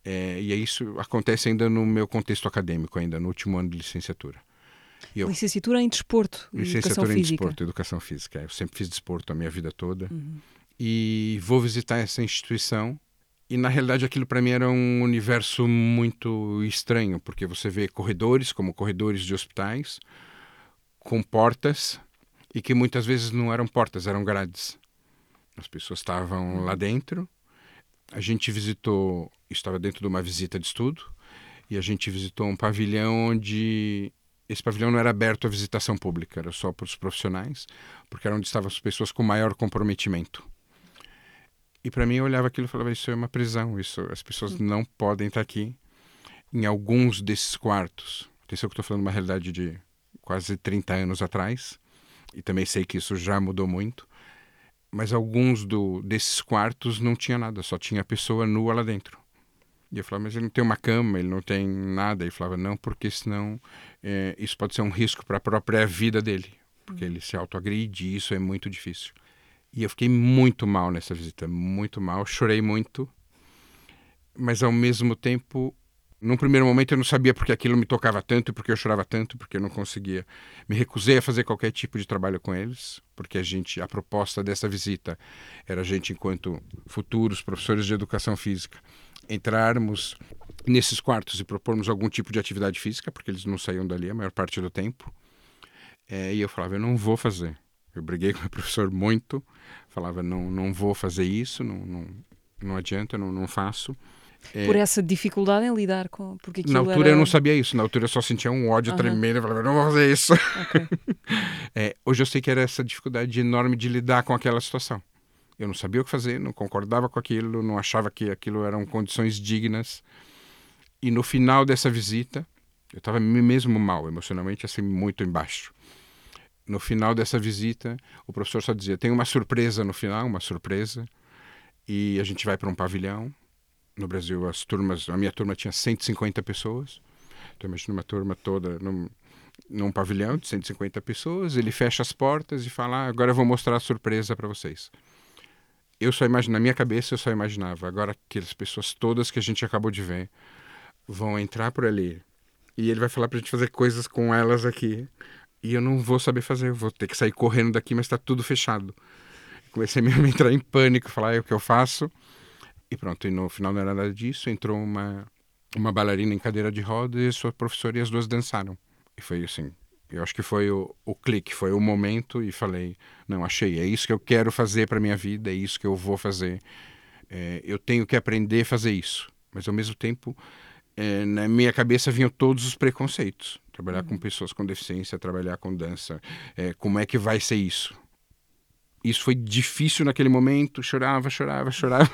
É, e isso acontece ainda no meu contexto acadêmico, ainda no último ano de licenciatura. Eu, licenciatura em desporto, licenciatura em física. desporto, educação física. Eu sempre fiz desporto a minha vida toda. Uhum. E vou visitar essa instituição e na realidade aquilo para mim era um universo muito estranho, porque você vê corredores como corredores de hospitais com portas e que muitas vezes não eram portas, eram grades. As pessoas estavam lá dentro. A gente visitou, estava dentro de uma visita de estudo, e a gente visitou um pavilhão onde esse pavilhão não era aberto à visitação pública, era só para os profissionais, porque era onde estavam as pessoas com maior comprometimento. E para mim eu olhava aquilo e falava: isso é uma prisão, isso as pessoas não podem estar aqui. Em alguns desses quartos, atenção que estou falando uma realidade de quase 30 anos atrás, e também sei que isso já mudou muito, mas alguns do, desses quartos não tinha nada, só tinha a pessoa nua lá dentro. E eu falava, mas ele não tem uma cama, ele não tem nada. E falava, não, porque senão é, isso pode ser um risco para a própria vida dele, porque ele se autoagride e isso é muito difícil. E eu fiquei muito mal nessa visita, muito mal, chorei muito, mas ao mesmo tempo, num primeiro momento eu não sabia porque aquilo me tocava tanto e porque eu chorava tanto, porque eu não conseguia. Me recusei a fazer qualquer tipo de trabalho com eles, porque a gente, a proposta dessa visita era a gente enquanto futuros professores de educação física entrarmos nesses quartos e propormos algum tipo de atividade física, porque eles não saíam dali a maior parte do tempo. É, e eu falava, eu não vou fazer. Eu briguei com o professor muito, falava, não, não vou fazer isso, não, não, não adianta, não, não faço. É, Por essa dificuldade em lidar com. Porque na altura era... eu não sabia isso, na altura eu só sentia um ódio uhum. tremendo, eu falava, não vou fazer isso. Okay. é, hoje eu sei que era essa dificuldade enorme de lidar com aquela situação. Eu não sabia o que fazer, não concordava com aquilo, não achava que aquilo eram condições dignas. E no final dessa visita, eu estava mesmo mal, emocionalmente assim muito embaixo. No final dessa visita, o professor só dizia: tem uma surpresa no final, uma surpresa, e a gente vai para um pavilhão. No Brasil, as turmas, a minha turma tinha 150 pessoas. Então, imagina uma turma toda num, num pavilhão de 150 pessoas. Ele fecha as portas e fala: ah, agora eu vou mostrar a surpresa para vocês eu só imagino, na minha cabeça eu só imaginava, agora aquelas pessoas todas que a gente acabou de ver vão entrar por ali e ele vai falar pra gente fazer coisas com elas aqui e eu não vou saber fazer, eu vou ter que sair correndo daqui, mas tá tudo fechado. Comecei mesmo a entrar em pânico, falar é o que eu faço e pronto, e no final não era nada disso, entrou uma, uma bailarina em cadeira de rodas e sua professora e as duas dançaram. E foi assim, eu acho que foi o, o clique, foi o momento e falei, não, achei, é isso que eu quero fazer para minha vida, é isso que eu vou fazer. É, eu tenho que aprender a fazer isso. Mas ao mesmo tempo, é, na minha cabeça vinham todos os preconceitos. Trabalhar uhum. com pessoas com deficiência, trabalhar com dança, é, como é que vai ser isso? Isso foi difícil naquele momento, chorava, chorava, chorava.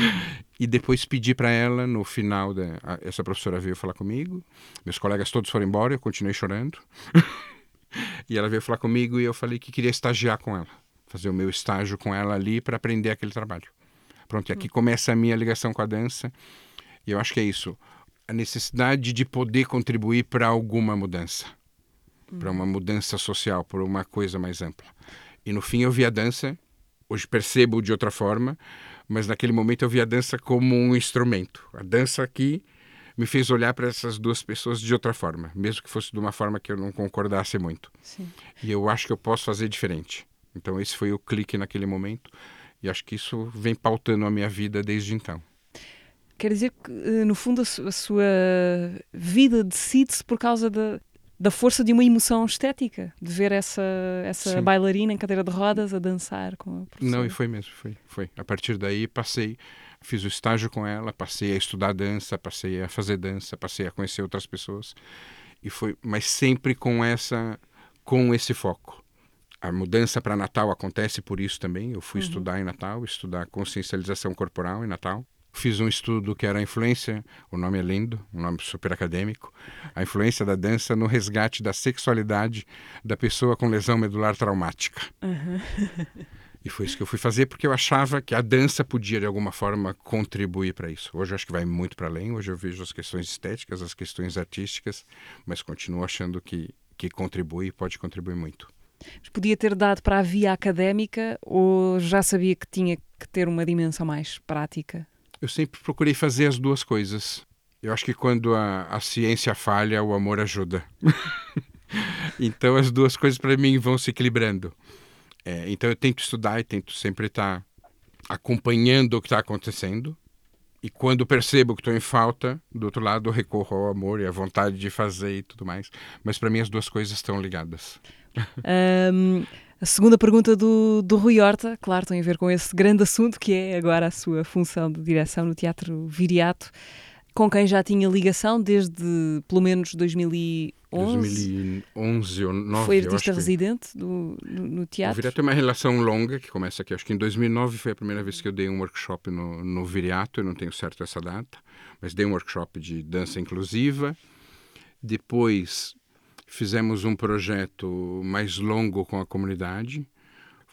e depois pedi para ela, no final, da, essa professora veio falar comigo, meus colegas todos foram embora, eu continuei chorando. e ela veio falar comigo e eu falei que queria estagiar com ela, fazer o meu estágio com ela ali para aprender aquele trabalho. Pronto, e aqui começa a minha ligação com a dança. E eu acho que é isso, a necessidade de poder contribuir para alguma mudança, para uma mudança social, por uma coisa mais ampla. E no fim eu vi a dança, Hoje percebo de outra forma, mas naquele momento eu vi a dança como um instrumento. A dança aqui me fez olhar para essas duas pessoas de outra forma, mesmo que fosse de uma forma que eu não concordasse muito. Sim. E eu acho que eu posso fazer diferente. Então esse foi o clique naquele momento e acho que isso vem pautando a minha vida desde então. Quer dizer que, eh, no fundo, a, su a sua vida decide-se por causa da, da força de uma emoção estética, de ver essa, essa bailarina em cadeira de rodas a dançar com a Não, e foi mesmo, foi, foi. A partir daí passei, fiz o estágio com ela, passei a estudar dança, passei a fazer dança, passei a conhecer outras pessoas e foi, mas sempre com essa, com esse foco. A mudança para Natal acontece por isso também. Eu fui uhum. estudar em Natal, estudar consciencialização corporal em Natal. Fiz um estudo que era a influência, o nome é lindo, um nome super acadêmico, a influência da dança no resgate da sexualidade da pessoa com lesão medular traumática. Uhum. E foi isso que eu fui fazer porque eu achava que a dança podia de alguma forma contribuir para isso. Hoje eu acho que vai muito para além. Hoje eu vejo as questões estéticas, as questões artísticas, mas continuo achando que que contribui e pode contribuir muito. Mas podia ter dado para a via académica ou já sabia que tinha que ter uma dimensão mais prática? Eu sempre procurei fazer as duas coisas. Eu acho que quando a, a ciência falha, o amor ajuda. então as duas coisas para mim vão se equilibrando. É, então eu tento estudar e tento sempre estar acompanhando o que está acontecendo. E quando percebo que estou em falta, do outro lado recorro ao amor e à vontade de fazer e tudo mais. Mas para mim as duas coisas estão ligadas. Um, a segunda pergunta do, do Rui Horta, claro, tem a ver com esse grande assunto que é agora a sua função de direção no Teatro Viriato, com quem já tinha ligação desde pelo menos 2011. 2011 ou 2009. Foi artista residente do, no, no, teatro. O Viriato é uma relação longa que começa aqui. Acho que em 2009 foi a primeira vez que eu dei um workshop no, no Viriato. Eu não tenho certo essa data, mas dei um workshop de dança inclusiva. Depois fizemos um projeto mais longo com a comunidade.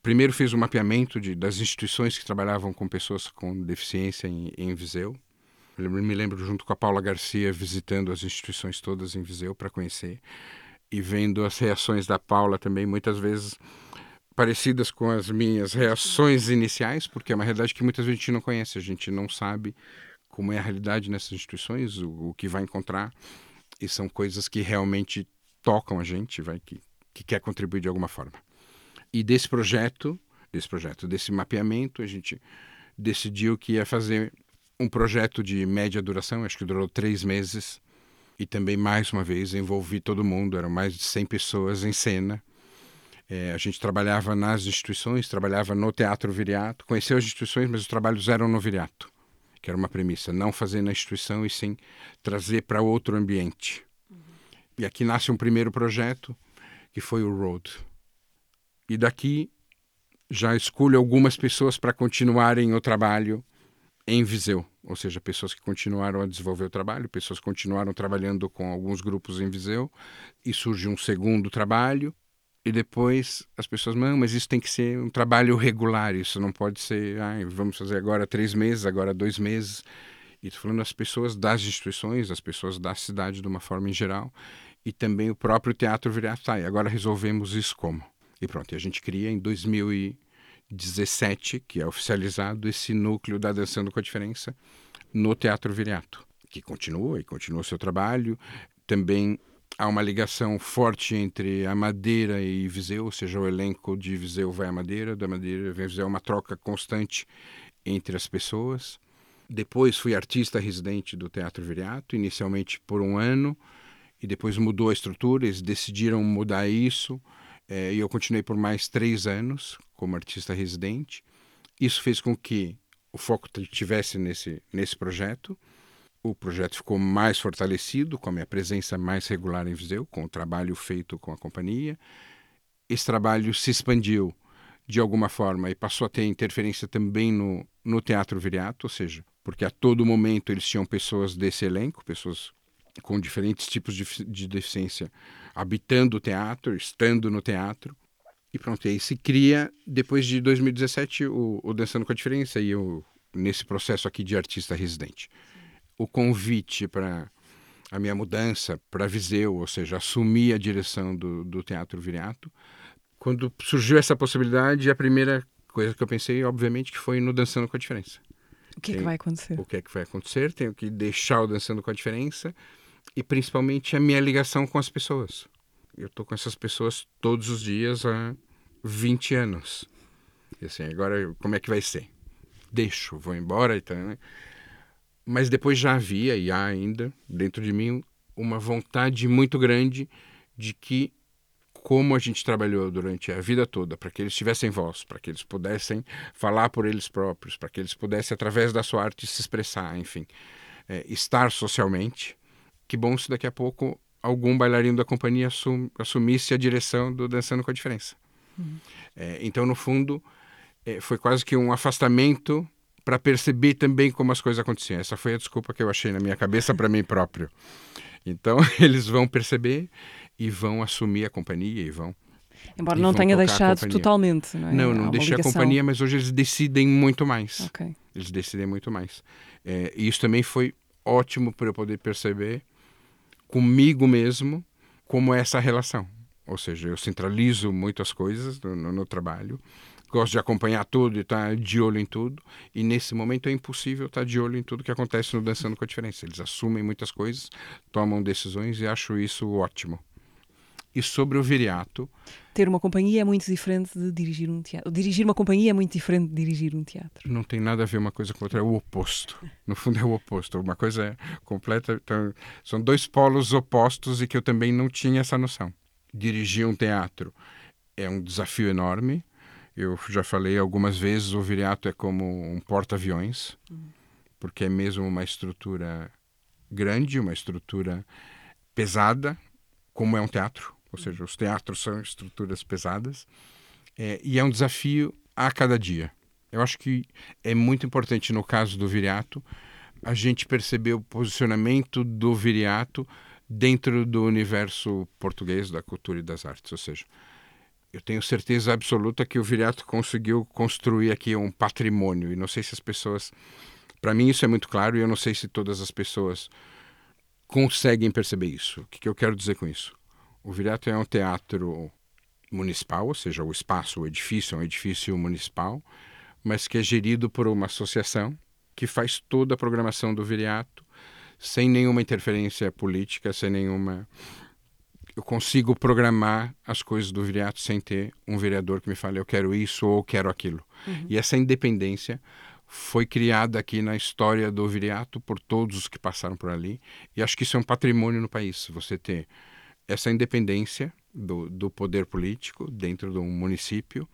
Primeiro fiz um mapeamento de, das instituições que trabalhavam com pessoas com deficiência em, em Viseu. Eu me lembro junto com a Paula Garcia visitando as instituições todas em Viseu para conhecer e vendo as reações da Paula também muitas vezes parecidas com as minhas reações iniciais, porque é uma realidade que muitas vezes a gente não conhece, a gente não sabe como é a realidade nessas instituições, o, o que vai encontrar e são coisas que realmente tocam a gente, vai que, que quer contribuir de alguma forma. E desse projeto, desse projeto, desse mapeamento, a gente decidiu que ia fazer um projeto de média duração, acho que durou três meses, e também, mais uma vez, envolvi todo mundo, eram mais de 100 pessoas em cena. É, a gente trabalhava nas instituições, trabalhava no Teatro Viriato, conheceu as instituições, mas os trabalhos eram no Viriato, que era uma premissa, não fazer na instituição e sim trazer para outro ambiente. E aqui nasce um primeiro projeto, que foi o Road. E daqui já escolho algumas pessoas para continuarem o trabalho em Viseu, ou seja, pessoas que continuaram a desenvolver o trabalho, pessoas que continuaram trabalhando com alguns grupos em Viseu, e surge um segundo trabalho, e depois as pessoas, não, mas isso tem que ser um trabalho regular, isso não pode ser, vamos fazer agora três meses, agora dois meses. E estou falando das pessoas das instituições, das pessoas da cidade de uma forma em geral, e também o próprio teatro virar, e agora resolvemos isso como? E pronto, a gente cria em 2017, que é oficializado, esse núcleo da Dançando com a Diferença no Teatro Viriato, que continua e continua o seu trabalho. Também há uma ligação forte entre a Madeira e Viseu, ou seja, o elenco de Viseu vai à Madeira, da Madeira vem Viseu, é uma troca constante entre as pessoas. Depois fui artista residente do Teatro Viriato, inicialmente por um ano, e depois mudou a estrutura, eles decidiram mudar isso, é, e eu continuei por mais três anos como artista residente. Isso fez com que o foco tivesse nesse, nesse projeto. O projeto ficou mais fortalecido, com a minha presença mais regular em Viseu, com o trabalho feito com a companhia. Esse trabalho se expandiu de alguma forma e passou a ter interferência também no, no Teatro Viriato, ou seja, porque a todo momento eles tinham pessoas desse elenco, pessoas com diferentes tipos de, de deficiência, habitando o teatro, estando no teatro. E pronto, e aí se cria, depois de 2017, o, o Dançando com a Diferença e eu, nesse processo aqui de artista residente. O convite para a minha mudança para Viseu, ou seja, assumir a direção do, do Teatro Viriato. Quando surgiu essa possibilidade, a primeira coisa que eu pensei, obviamente, que foi no Dançando com a Diferença. O que é que vai acontecer? O que é que vai acontecer? Tenho que deixar o Dançando com a Diferença e principalmente a minha ligação com as pessoas. Eu estou com essas pessoas todos os dias há 20 anos. E assim, agora como é que vai ser? Deixo, vou embora e tal. Né? Mas depois já havia e há ainda dentro de mim uma vontade muito grande de que como a gente trabalhou durante a vida toda para que eles tivessem voz, para que eles pudessem falar por eles próprios, para que eles pudessem através da sua arte se expressar, enfim, é, estar socialmente. Que bom se daqui a pouco algum bailarino da companhia assum, assumisse a direção do Dançando com a Diferença. Uhum. É, então, no fundo, é, foi quase que um afastamento para perceber também como as coisas aconteciam. Essa foi a desculpa que eu achei na minha cabeça para mim próprio. Então, eles vão perceber e vão assumir a companhia e vão. Embora não tenha deixado totalmente, não é? Não, não deixei a companhia, mas hoje eles decidem muito mais. Okay. Eles decidem muito mais. É, e isso também foi ótimo para eu poder perceber comigo mesmo como essa relação. Ou seja, eu centralizo muitas coisas no, no, no trabalho, gosto de acompanhar tudo e estar tá de olho em tudo. E nesse momento é impossível estar tá de olho em tudo que acontece no Dançando com a Diferença. Eles assumem muitas coisas, tomam decisões e acho isso ótimo. E sobre o viriato. Ter uma companhia é muito diferente de dirigir um teatro. Dirigir uma companhia é muito diferente de dirigir um teatro. Não tem nada a ver uma coisa com outra, é o oposto. No fundo é o oposto. Uma coisa é completa. Então, são dois polos opostos e que eu também não tinha essa noção. Dirigir um teatro é um desafio enorme eu já falei algumas vezes, o viriato é como um porta-aviões, porque é mesmo uma estrutura grande, uma estrutura pesada, como é um teatro, ou seja, os teatros são estruturas pesadas, é, e é um desafio a cada dia. Eu acho que é muito importante no caso do viriato a gente perceber o posicionamento do viriato dentro do universo português da cultura e das artes, ou seja, eu tenho certeza absoluta que o Viriato conseguiu construir aqui um patrimônio. E não sei se as pessoas. Para mim, isso é muito claro e eu não sei se todas as pessoas conseguem perceber isso. O que, que eu quero dizer com isso? O Viriato é um teatro municipal, ou seja, o espaço, o edifício é um edifício municipal, mas que é gerido por uma associação que faz toda a programação do Viriato sem nenhuma interferência política, sem nenhuma eu consigo programar as coisas do viriato sem ter um vereador que me fale eu quero isso ou quero aquilo. Uhum. E essa independência foi criada aqui na história do viriato por todos os que passaram por ali. E acho que isso é um patrimônio no país, você ter essa independência do, do poder político dentro de um município,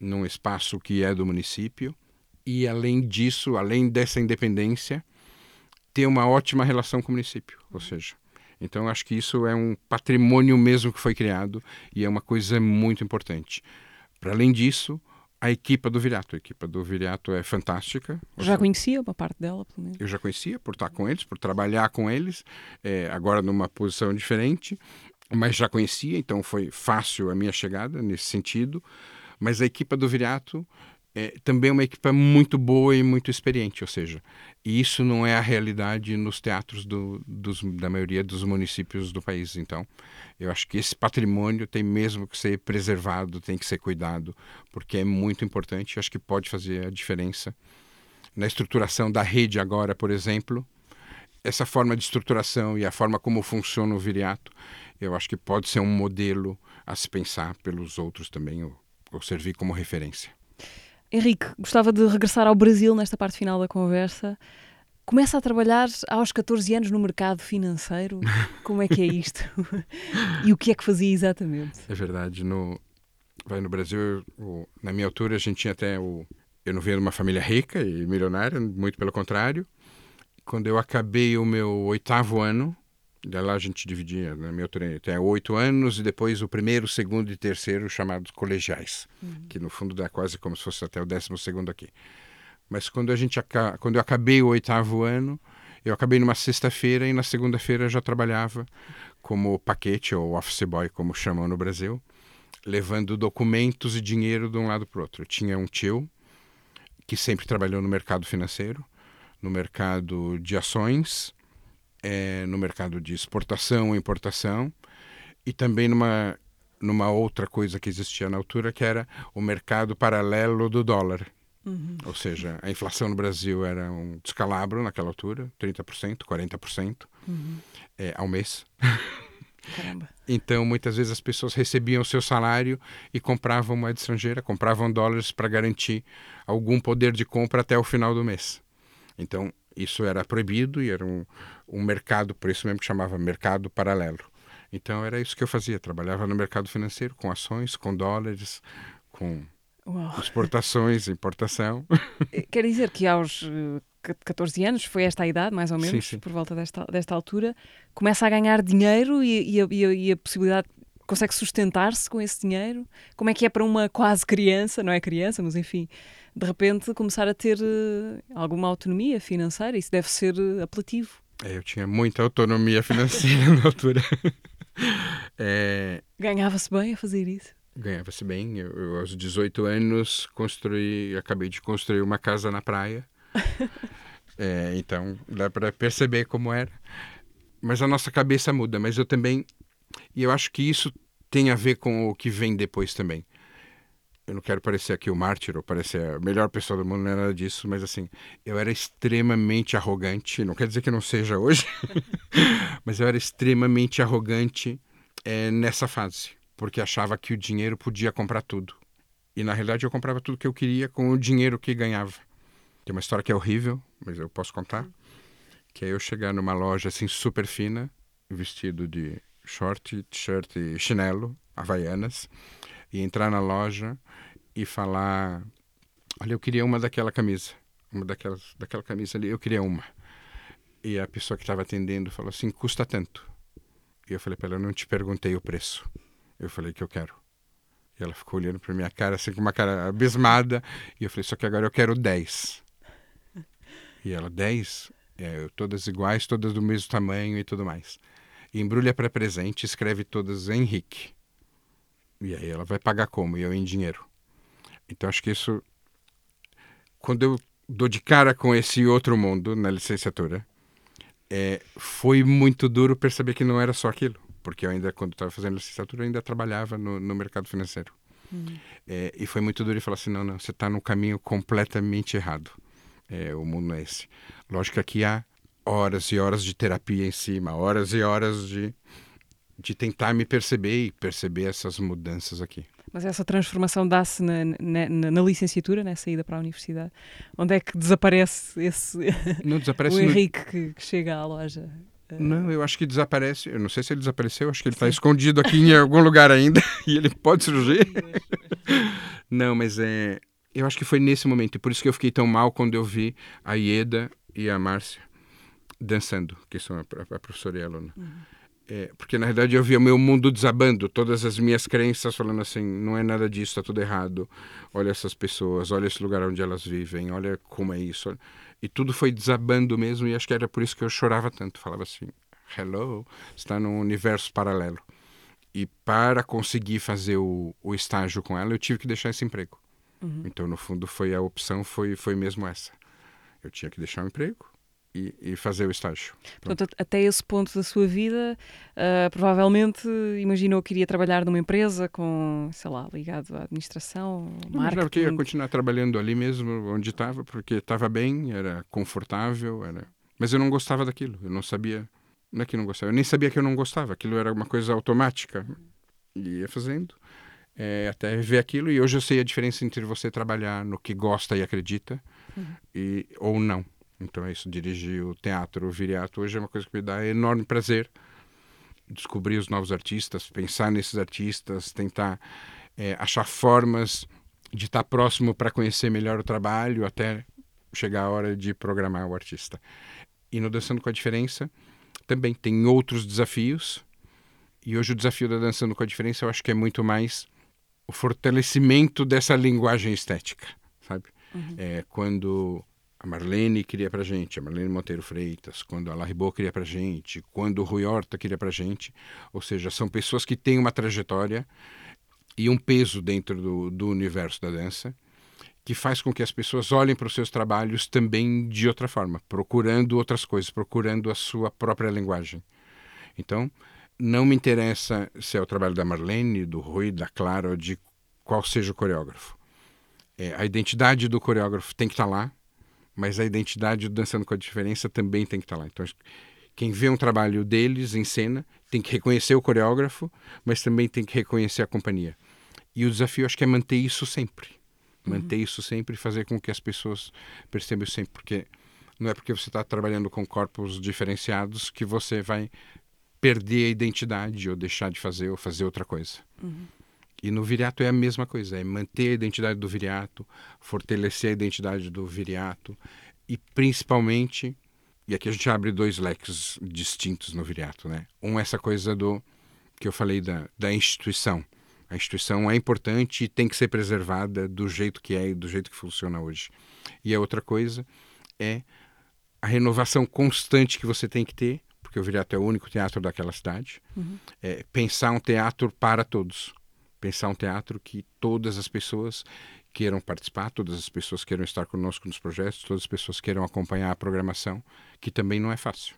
num espaço que é do município. E além disso, além dessa independência, ter uma ótima relação com o município. Ou seja, então, acho que isso é um patrimônio mesmo que foi criado e é uma coisa muito importante. Para além disso, a equipa do Viriato. A equipa do Viriato é fantástica. Já conhecia uma parte dela, pelo menos? Eu já conhecia, por estar com eles, por trabalhar com eles, é, agora numa posição diferente, mas já conhecia, então foi fácil a minha chegada nesse sentido. Mas a equipa do Viriato é também é uma equipa muito boa e muito experiente, ou seja, isso não é a realidade nos teatros do, dos, da maioria dos municípios do país. Então, eu acho que esse patrimônio tem mesmo que ser preservado, tem que ser cuidado, porque é muito importante. Acho que pode fazer a diferença na estruturação da rede agora, por exemplo. Essa forma de estruturação e a forma como funciona o viriato, eu acho que pode ser um modelo a se pensar pelos outros também, ou, ou servir como referência. Henrique, gostava de regressar ao Brasil nesta parte final da conversa. Começa a trabalhar aos 14 anos no mercado financeiro. Como é que é isto? e o que é que fazia exatamente? É verdade. No, vai no Brasil, na minha altura, a gente tinha até o. Eu não venho de uma família rica e milionária, muito pelo contrário. Quando eu acabei o meu oitavo ano, lá a gente dividia, na minha altura, até oito anos e depois o primeiro, segundo e terceiro chamados colegiais, uhum. que no fundo dá quase como se fosse até o décimo segundo aqui. Mas quando a gente quando eu acabei o oitavo ano, eu acabei numa sexta-feira e na segunda-feira já trabalhava como paquete ou office boy, como chamam no Brasil, levando documentos e dinheiro de um lado para o outro. Eu tinha um tio que sempre trabalhou no mercado financeiro, no mercado de ações, é, no mercado de exportação e importação e também numa numa outra coisa que existia na altura, que era o mercado paralelo do dólar. Uhum. Ou seja, a inflação no Brasil era um descalabro naquela altura, 30%, 40% Uhum. é, ao mês. Caramba. Então, muitas vezes as pessoas recebiam o seu salário e compravam moeda estrangeira, compravam dólares para garantir algum poder de compra até o final do mês. Então, isso era proibido e era um, um mercado, por isso mesmo que chamava mercado paralelo. Então, era isso que eu fazia. Trabalhava no mercado financeiro com ações, com dólares, com Uau. exportações, importação. Quer dizer que aos eh, 14 anos, foi esta a idade, mais ou Sim, menos, sim. por volta desta, desta altura, começa a ganhar dinheiro e, e a, e a- e a possibilidade consegue sustentar-se com esse dinheiro? Como é que é para uma quase criança, não é criança, mas enfim, de repente começar a ter eh, alguma autonomia financeira? Isso deve ser eh, apelativo. É, eu tinha muita autonomia financeira na altura. É, Ganhava-se bem a fazer isso. Ganhava-se bem. Eu, eu, aos 18 anos, construí, acabei de construir uma casa na praia. É, então, dá para perceber como era. Mas a nossa cabeça muda. Mas eu também. E eu acho que isso tem a ver com o que vem depois também. Eu não quero parecer aqui o mártir ou parecer a melhor pessoa do mundo, não é nada disso, mas assim, eu era extremamente arrogante. Não quer dizer que não seja hoje, mas eu era extremamente arrogante é, nessa fase, porque achava que o dinheiro podia comprar tudo. E na realidade eu comprava tudo que eu queria com o dinheiro que ganhava. Tem uma história que é horrível, mas eu posso contar. Que é eu chegar numa loja assim super fina, vestido de short, t-shirt e chinelo, havaianas, e entrar na loja e falar: Olha, eu queria uma daquela camisa, uma daquelas, daquela camisa ali, eu queria uma. E a pessoa que estava atendendo falou assim: custa tanto. E eu falei para ela: não te perguntei o preço. Eu falei que eu quero. E ela ficou olhando para minha cara, assim, com uma cara abismada. E eu falei: só que agora eu quero 10. E ela: 10? É, todas iguais, todas do mesmo tamanho e tudo mais. E embrulha para presente, escreve todas Henrique. E aí ela vai pagar como? E eu em dinheiro. Então acho que isso. Quando eu dou de cara com esse outro mundo na licenciatura, é, foi muito duro perceber que não era só aquilo. Porque eu ainda, quando estava fazendo licenciatura, eu ainda trabalhava no, no mercado financeiro. É, e foi muito duro e falar assim: não, não, você está no caminho completamente errado. É, o mundo é esse. Lógico que aqui há horas e horas de terapia em cima, horas e horas de, de tentar me perceber e perceber essas mudanças aqui. Mas essa transformação dá-se na, na- na- licenciatura, na saída para a universidade. Onde é que desaparece esse Não o desaparece no- Henrique que, que chega à loja? Não, eu acho que desaparece. Eu não sei se ele desapareceu, acho que ele está escondido aqui em algum lugar ainda e ele pode surgir. Não, mas é. Eu acho que foi nesse momento, e por isso que eu fiquei tão mal quando eu vi a Ieda e a Márcia dançando, que são a, a professora e a aluna. É, porque na verdade eu via o meu mundo desabando, todas as minhas crenças falando assim: não é nada disso, está tudo errado. Olha essas pessoas, olha esse lugar onde elas vivem, olha como é isso. E tudo foi desabando mesmo, e acho que era por isso que eu chorava tanto. Falava assim: hello, está num universo paralelo. E para conseguir fazer o, o estágio com ela, eu tive que deixar esse emprego. Então, no fundo, foi a opção foi, foi mesmo essa. Eu tinha que deixar o emprego e, e fazer o estágio. Portanto, at- até esse ponto da sua vida, ah, provavelmente imaginou que iria trabalhar numa empresa com, sei lá, ligado à administração, Não imaginava que ia marketing. continuar trabalhando ali mesmo, onde estava, porque estava bem, era confortável, era... mas eu não gostava daquilo, eu não sabia, não é que não gostava, eu nem sabia que eu não gostava, aquilo era uma coisa automática, e ia fazendo, é, até ver aquilo, e hoje eu sei a diferença entre você trabalhar no que gosta e acredita, e, ou não. Então é isso, dirigir o teatro, o viriato, hoje é uma coisa que me dá enorme prazer, descobrir os novos artistas, pensar nesses artistas, tentar é, achar formas de estar próximo para conhecer melhor o trabalho até chegar a hora de programar o artista. E no Dançando com a Diferença também tem outros desafios. E hoje o desafio da Dançando com a Diferença eu acho que é muito mais o fortalecimento dessa linguagem estética, sabe? É, quando a Marlene queria pra gente, a Marlene Monteiro Freitas, quando a Larribô queria pra gente, quando o Rui Horta queria pra gente, ou seja, são pessoas que têm uma trajetória e um peso dentro do, do universo da dança que faz com que as pessoas olhem para os seus trabalhos também de outra forma, procurando outras coisas, procurando a sua própria linguagem. Então, não me interessa se é o trabalho da Marlene, do Rui, da Clara, ou de qual seja o coreógrafo. É, a identidade do coreógrafo tem que estar lá, mas a identidade do Dançando com a Diferença também tem que estar lá. Então, quem vê um trabalho deles em cena tem que reconhecer o coreógrafo, mas também tem que reconhecer a companhia. E o desafio acho que é manter isso sempre. Manter uhum. isso sempre e fazer com que as pessoas percebam sempre, porque não é porque você está trabalhando com corpos diferenciados que você vai perder a identidade ou deixar de fazer ou fazer outra coisa. Uhum. E no viriato é a mesma coisa, é manter a identidade do viriato, fortalecer a identidade do viriato e principalmente, e aqui a gente abre dois leques distintos no viriato, né? Um essa coisa do que eu falei da, da instituição. A instituição é importante e tem que ser preservada do jeito que é e do jeito que funciona hoje. E a outra coisa é a renovação constante que você tem que ter, porque o Viriato é o único teatro daquela cidade, uhum. é pensar um teatro para todos pensar um teatro que todas as pessoas queiram participar, todas as pessoas queiram estar conosco nos projetos, todas as pessoas queiram acompanhar a programação, que também não é fácil.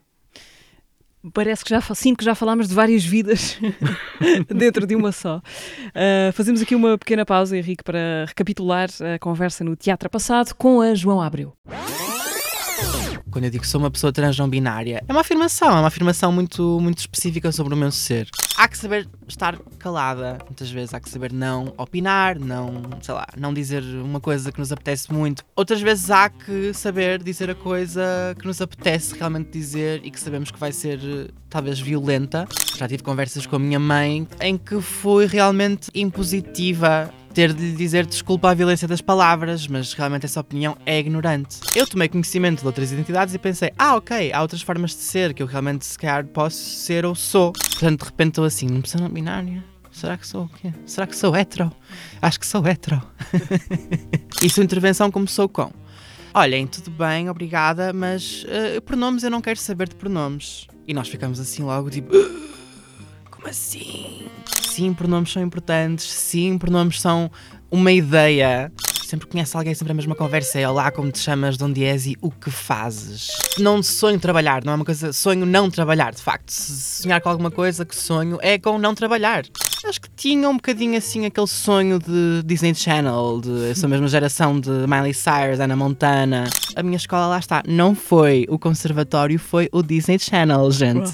Parece que já sinto que já falámos de várias vidas dentro de uma só. Uh, fazemos aqui uma pequena pausa, Henrique, para recapitular a conversa no Teatro Passado com a João Abreu quando eu digo que sou uma pessoa trans não binária, é uma afirmação, é uma afirmação muito, muito específica sobre o meu ser. Há que saber estar calada, muitas vezes há que saber não opinar, não, sei lá, não dizer uma coisa que nos apetece muito. Outras vezes há que saber dizer a coisa que nos apetece realmente dizer e que sabemos que vai ser talvez violenta. Já tive conversas com a minha mãe em que foi realmente impositiva ter de lhe dizer desculpa à violência das palavras, mas realmente essa opinião é ignorante. Eu tomei conhecimento de outras identidades e pensei, ah, ok, há outras formas de ser que eu realmente se calhar posso ser ou sou. Portanto, de repente estou assim, não precisa não binária. Será que sou o quê? Será que sou hetero? Acho que sou hetero. e sua intervenção começou com: Olhem, tudo bem, obrigada, mas uh, pronomes eu não quero saber de pronomes. E nós ficamos assim logo tipo: Como assim? sim, pronomes são importantes, sim, pronomes são uma ideia. Sempre conhece alguém, sempre a mesma conversa é Olá, como te chamas, de onde és e o que fazes. Não sonho trabalhar, não é uma coisa. Sonho não trabalhar, de facto. Se sonhar com alguma coisa que sonho é com não trabalhar. Acho que tinha um bocadinho assim aquele sonho de Disney Channel, de essa mesma geração de Miley Cyrus, Anna Montana. A minha escola lá está. Não foi o conservatório, foi o Disney Channel, gente.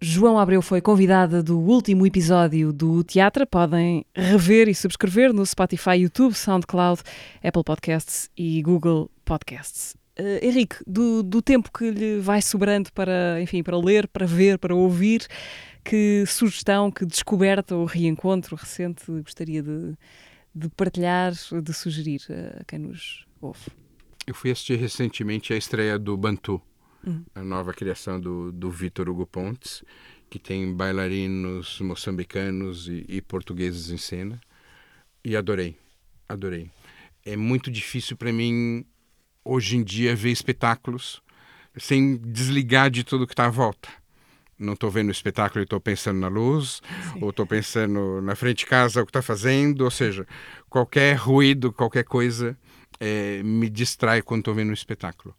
João Abreu foi convidada do último episódio do Teatro. Podem rever e subscrever no Spotify, YouTube, SoundCloud, Apple Podcasts e Google Podcasts. Uh, Henrique, do, do, tempo que lhe vai sobrando para, enfim, para ler, para ver, para ouvir, que sugestão, que descoberta ou reencontro recente gostaria de, de partilhar, de sugerir a quem nos ouve? Eu fui assistir recentemente a estreia do Bantu, Uhum. A nova criação do, do Vitor Hugo Pontes, que tem bailarinos moçambicanos e, e portugueses em cena. E adorei, adorei. É muito difícil para mim, hoje em dia, ver espetáculos sem desligar de tudo que está à volta não estou vendo o espetáculo e estou pensando na luz, Sim. ou estou pensando na frente de casa o que está fazendo, ou seja, qualquer ruído, qualquer coisa é, me distrai quando estou vendo o espetáculo.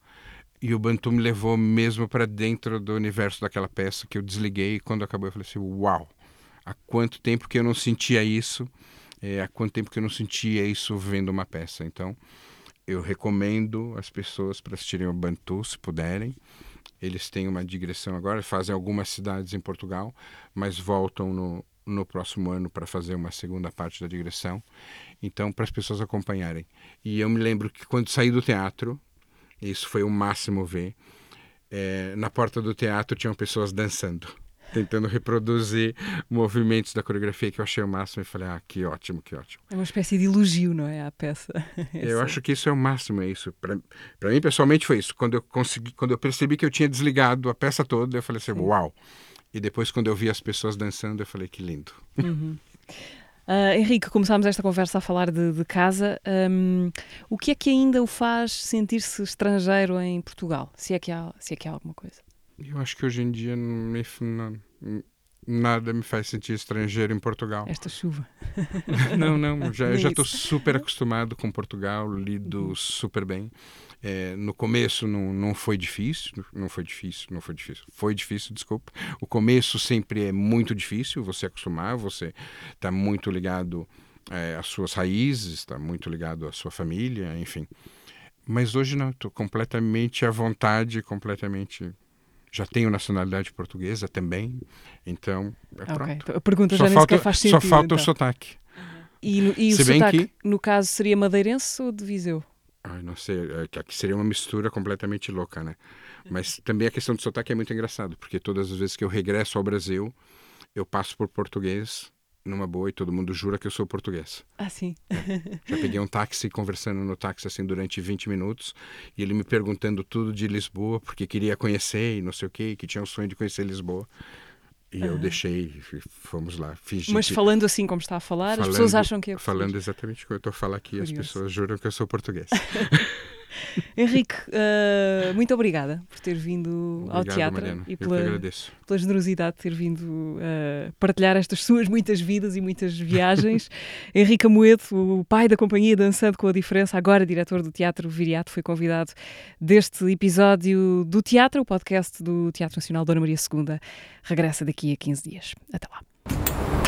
E o Bantu me levou mesmo para dentro do universo daquela peça que eu desliguei e quando acabou eu falei assim, uau, há quanto tempo que eu não sentia isso, é, há quanto tempo que eu não sentia isso vendo uma peça. Então, eu recomendo as pessoas para assistirem o Bantu, se puderem. Eles têm uma digressão agora, fazem algumas cidades em Portugal, mas voltam no, no próximo ano para fazer uma segunda parte da digressão. Então, para as pessoas acompanharem. E eu me lembro que quando saí do teatro, isso foi o máximo ver. É, na porta do teatro tinham pessoas dançando, tentando reproduzir movimentos da coreografia que eu achei o máximo e falei, ah, que ótimo, que ótimo. É uma espécie de elogio, não é, a peça? eu acho que isso é o máximo, é isso. Para mim, pessoalmente, foi isso. Quando eu consegui, quando eu percebi que eu tinha desligado a peça toda, eu falei assim, Sim. uau. E depois, quando eu vi as pessoas dançando, eu falei, que lindo. Uhum. Uh, Henrique, começámos esta conversa a falar de, de casa. Um, o que é que ainda o faz sentir-se estrangeiro em Portugal? Se é, que há, se é que há alguma coisa? Eu acho que hoje em dia não, nada me faz sentir estrangeiro em Portugal. Esta chuva. Não, não, já estou super acostumado com Portugal, lido super bem. É, no começo não, não foi difícil, não foi difícil, não foi difícil. Foi difícil, desculpa. O começo sempre é muito difícil, você acostumar, você está muito ligado é, às suas raízes, está muito ligado à sua família, enfim. Mas hoje não, estou completamente à vontade, completamente. Já tenho nacionalidade portuguesa também, então é Ok, pronto. então A pergunta Só já nem falta, sequer faz sentido. só falta então. o sotaque. E, no- e o sotaque, que- no caso, seria madeirense ou de Viseu? Ai, não sei, é aqui seria uma mistura completamente louca, né? Mas também a questão do sotaque é muito engraçado, porque todas as vezes que eu regresso ao Brasil, eu passo por português numa boa e todo mundo jura que eu sou português. Ah, sim. Já peguei um táxi conversando no táxi assim durante 20 minutos e ele me perguntando tudo de Lisboa, porque queria conhecer e não sei o quê, que tinha um sonho de conhecer Lisboa. E eu deixei, e fomos lá, fingi Mas falando assim como está a falar, as falando- pessoas acham que é português. Falando exatamente como eu estou a falar aqui, as Curioso. pessoas juram que eu sou português. Henrique, eh, muito obrigada por ter vindo ao Obrigado, teatro Mariana. e pela, pela generosidade de ter vindo eh, partilhar estas suas muitas vidas e muitas viagens. Henrique Amoedo, o pai da companhia Dançando com a Diferença, agora diretor do Teatro Viriato, foi convidado deste episódio do Teatro, o podcast do Teatro Nacional Dona Maria II. Regressa daqui a 15 dias. Até lá.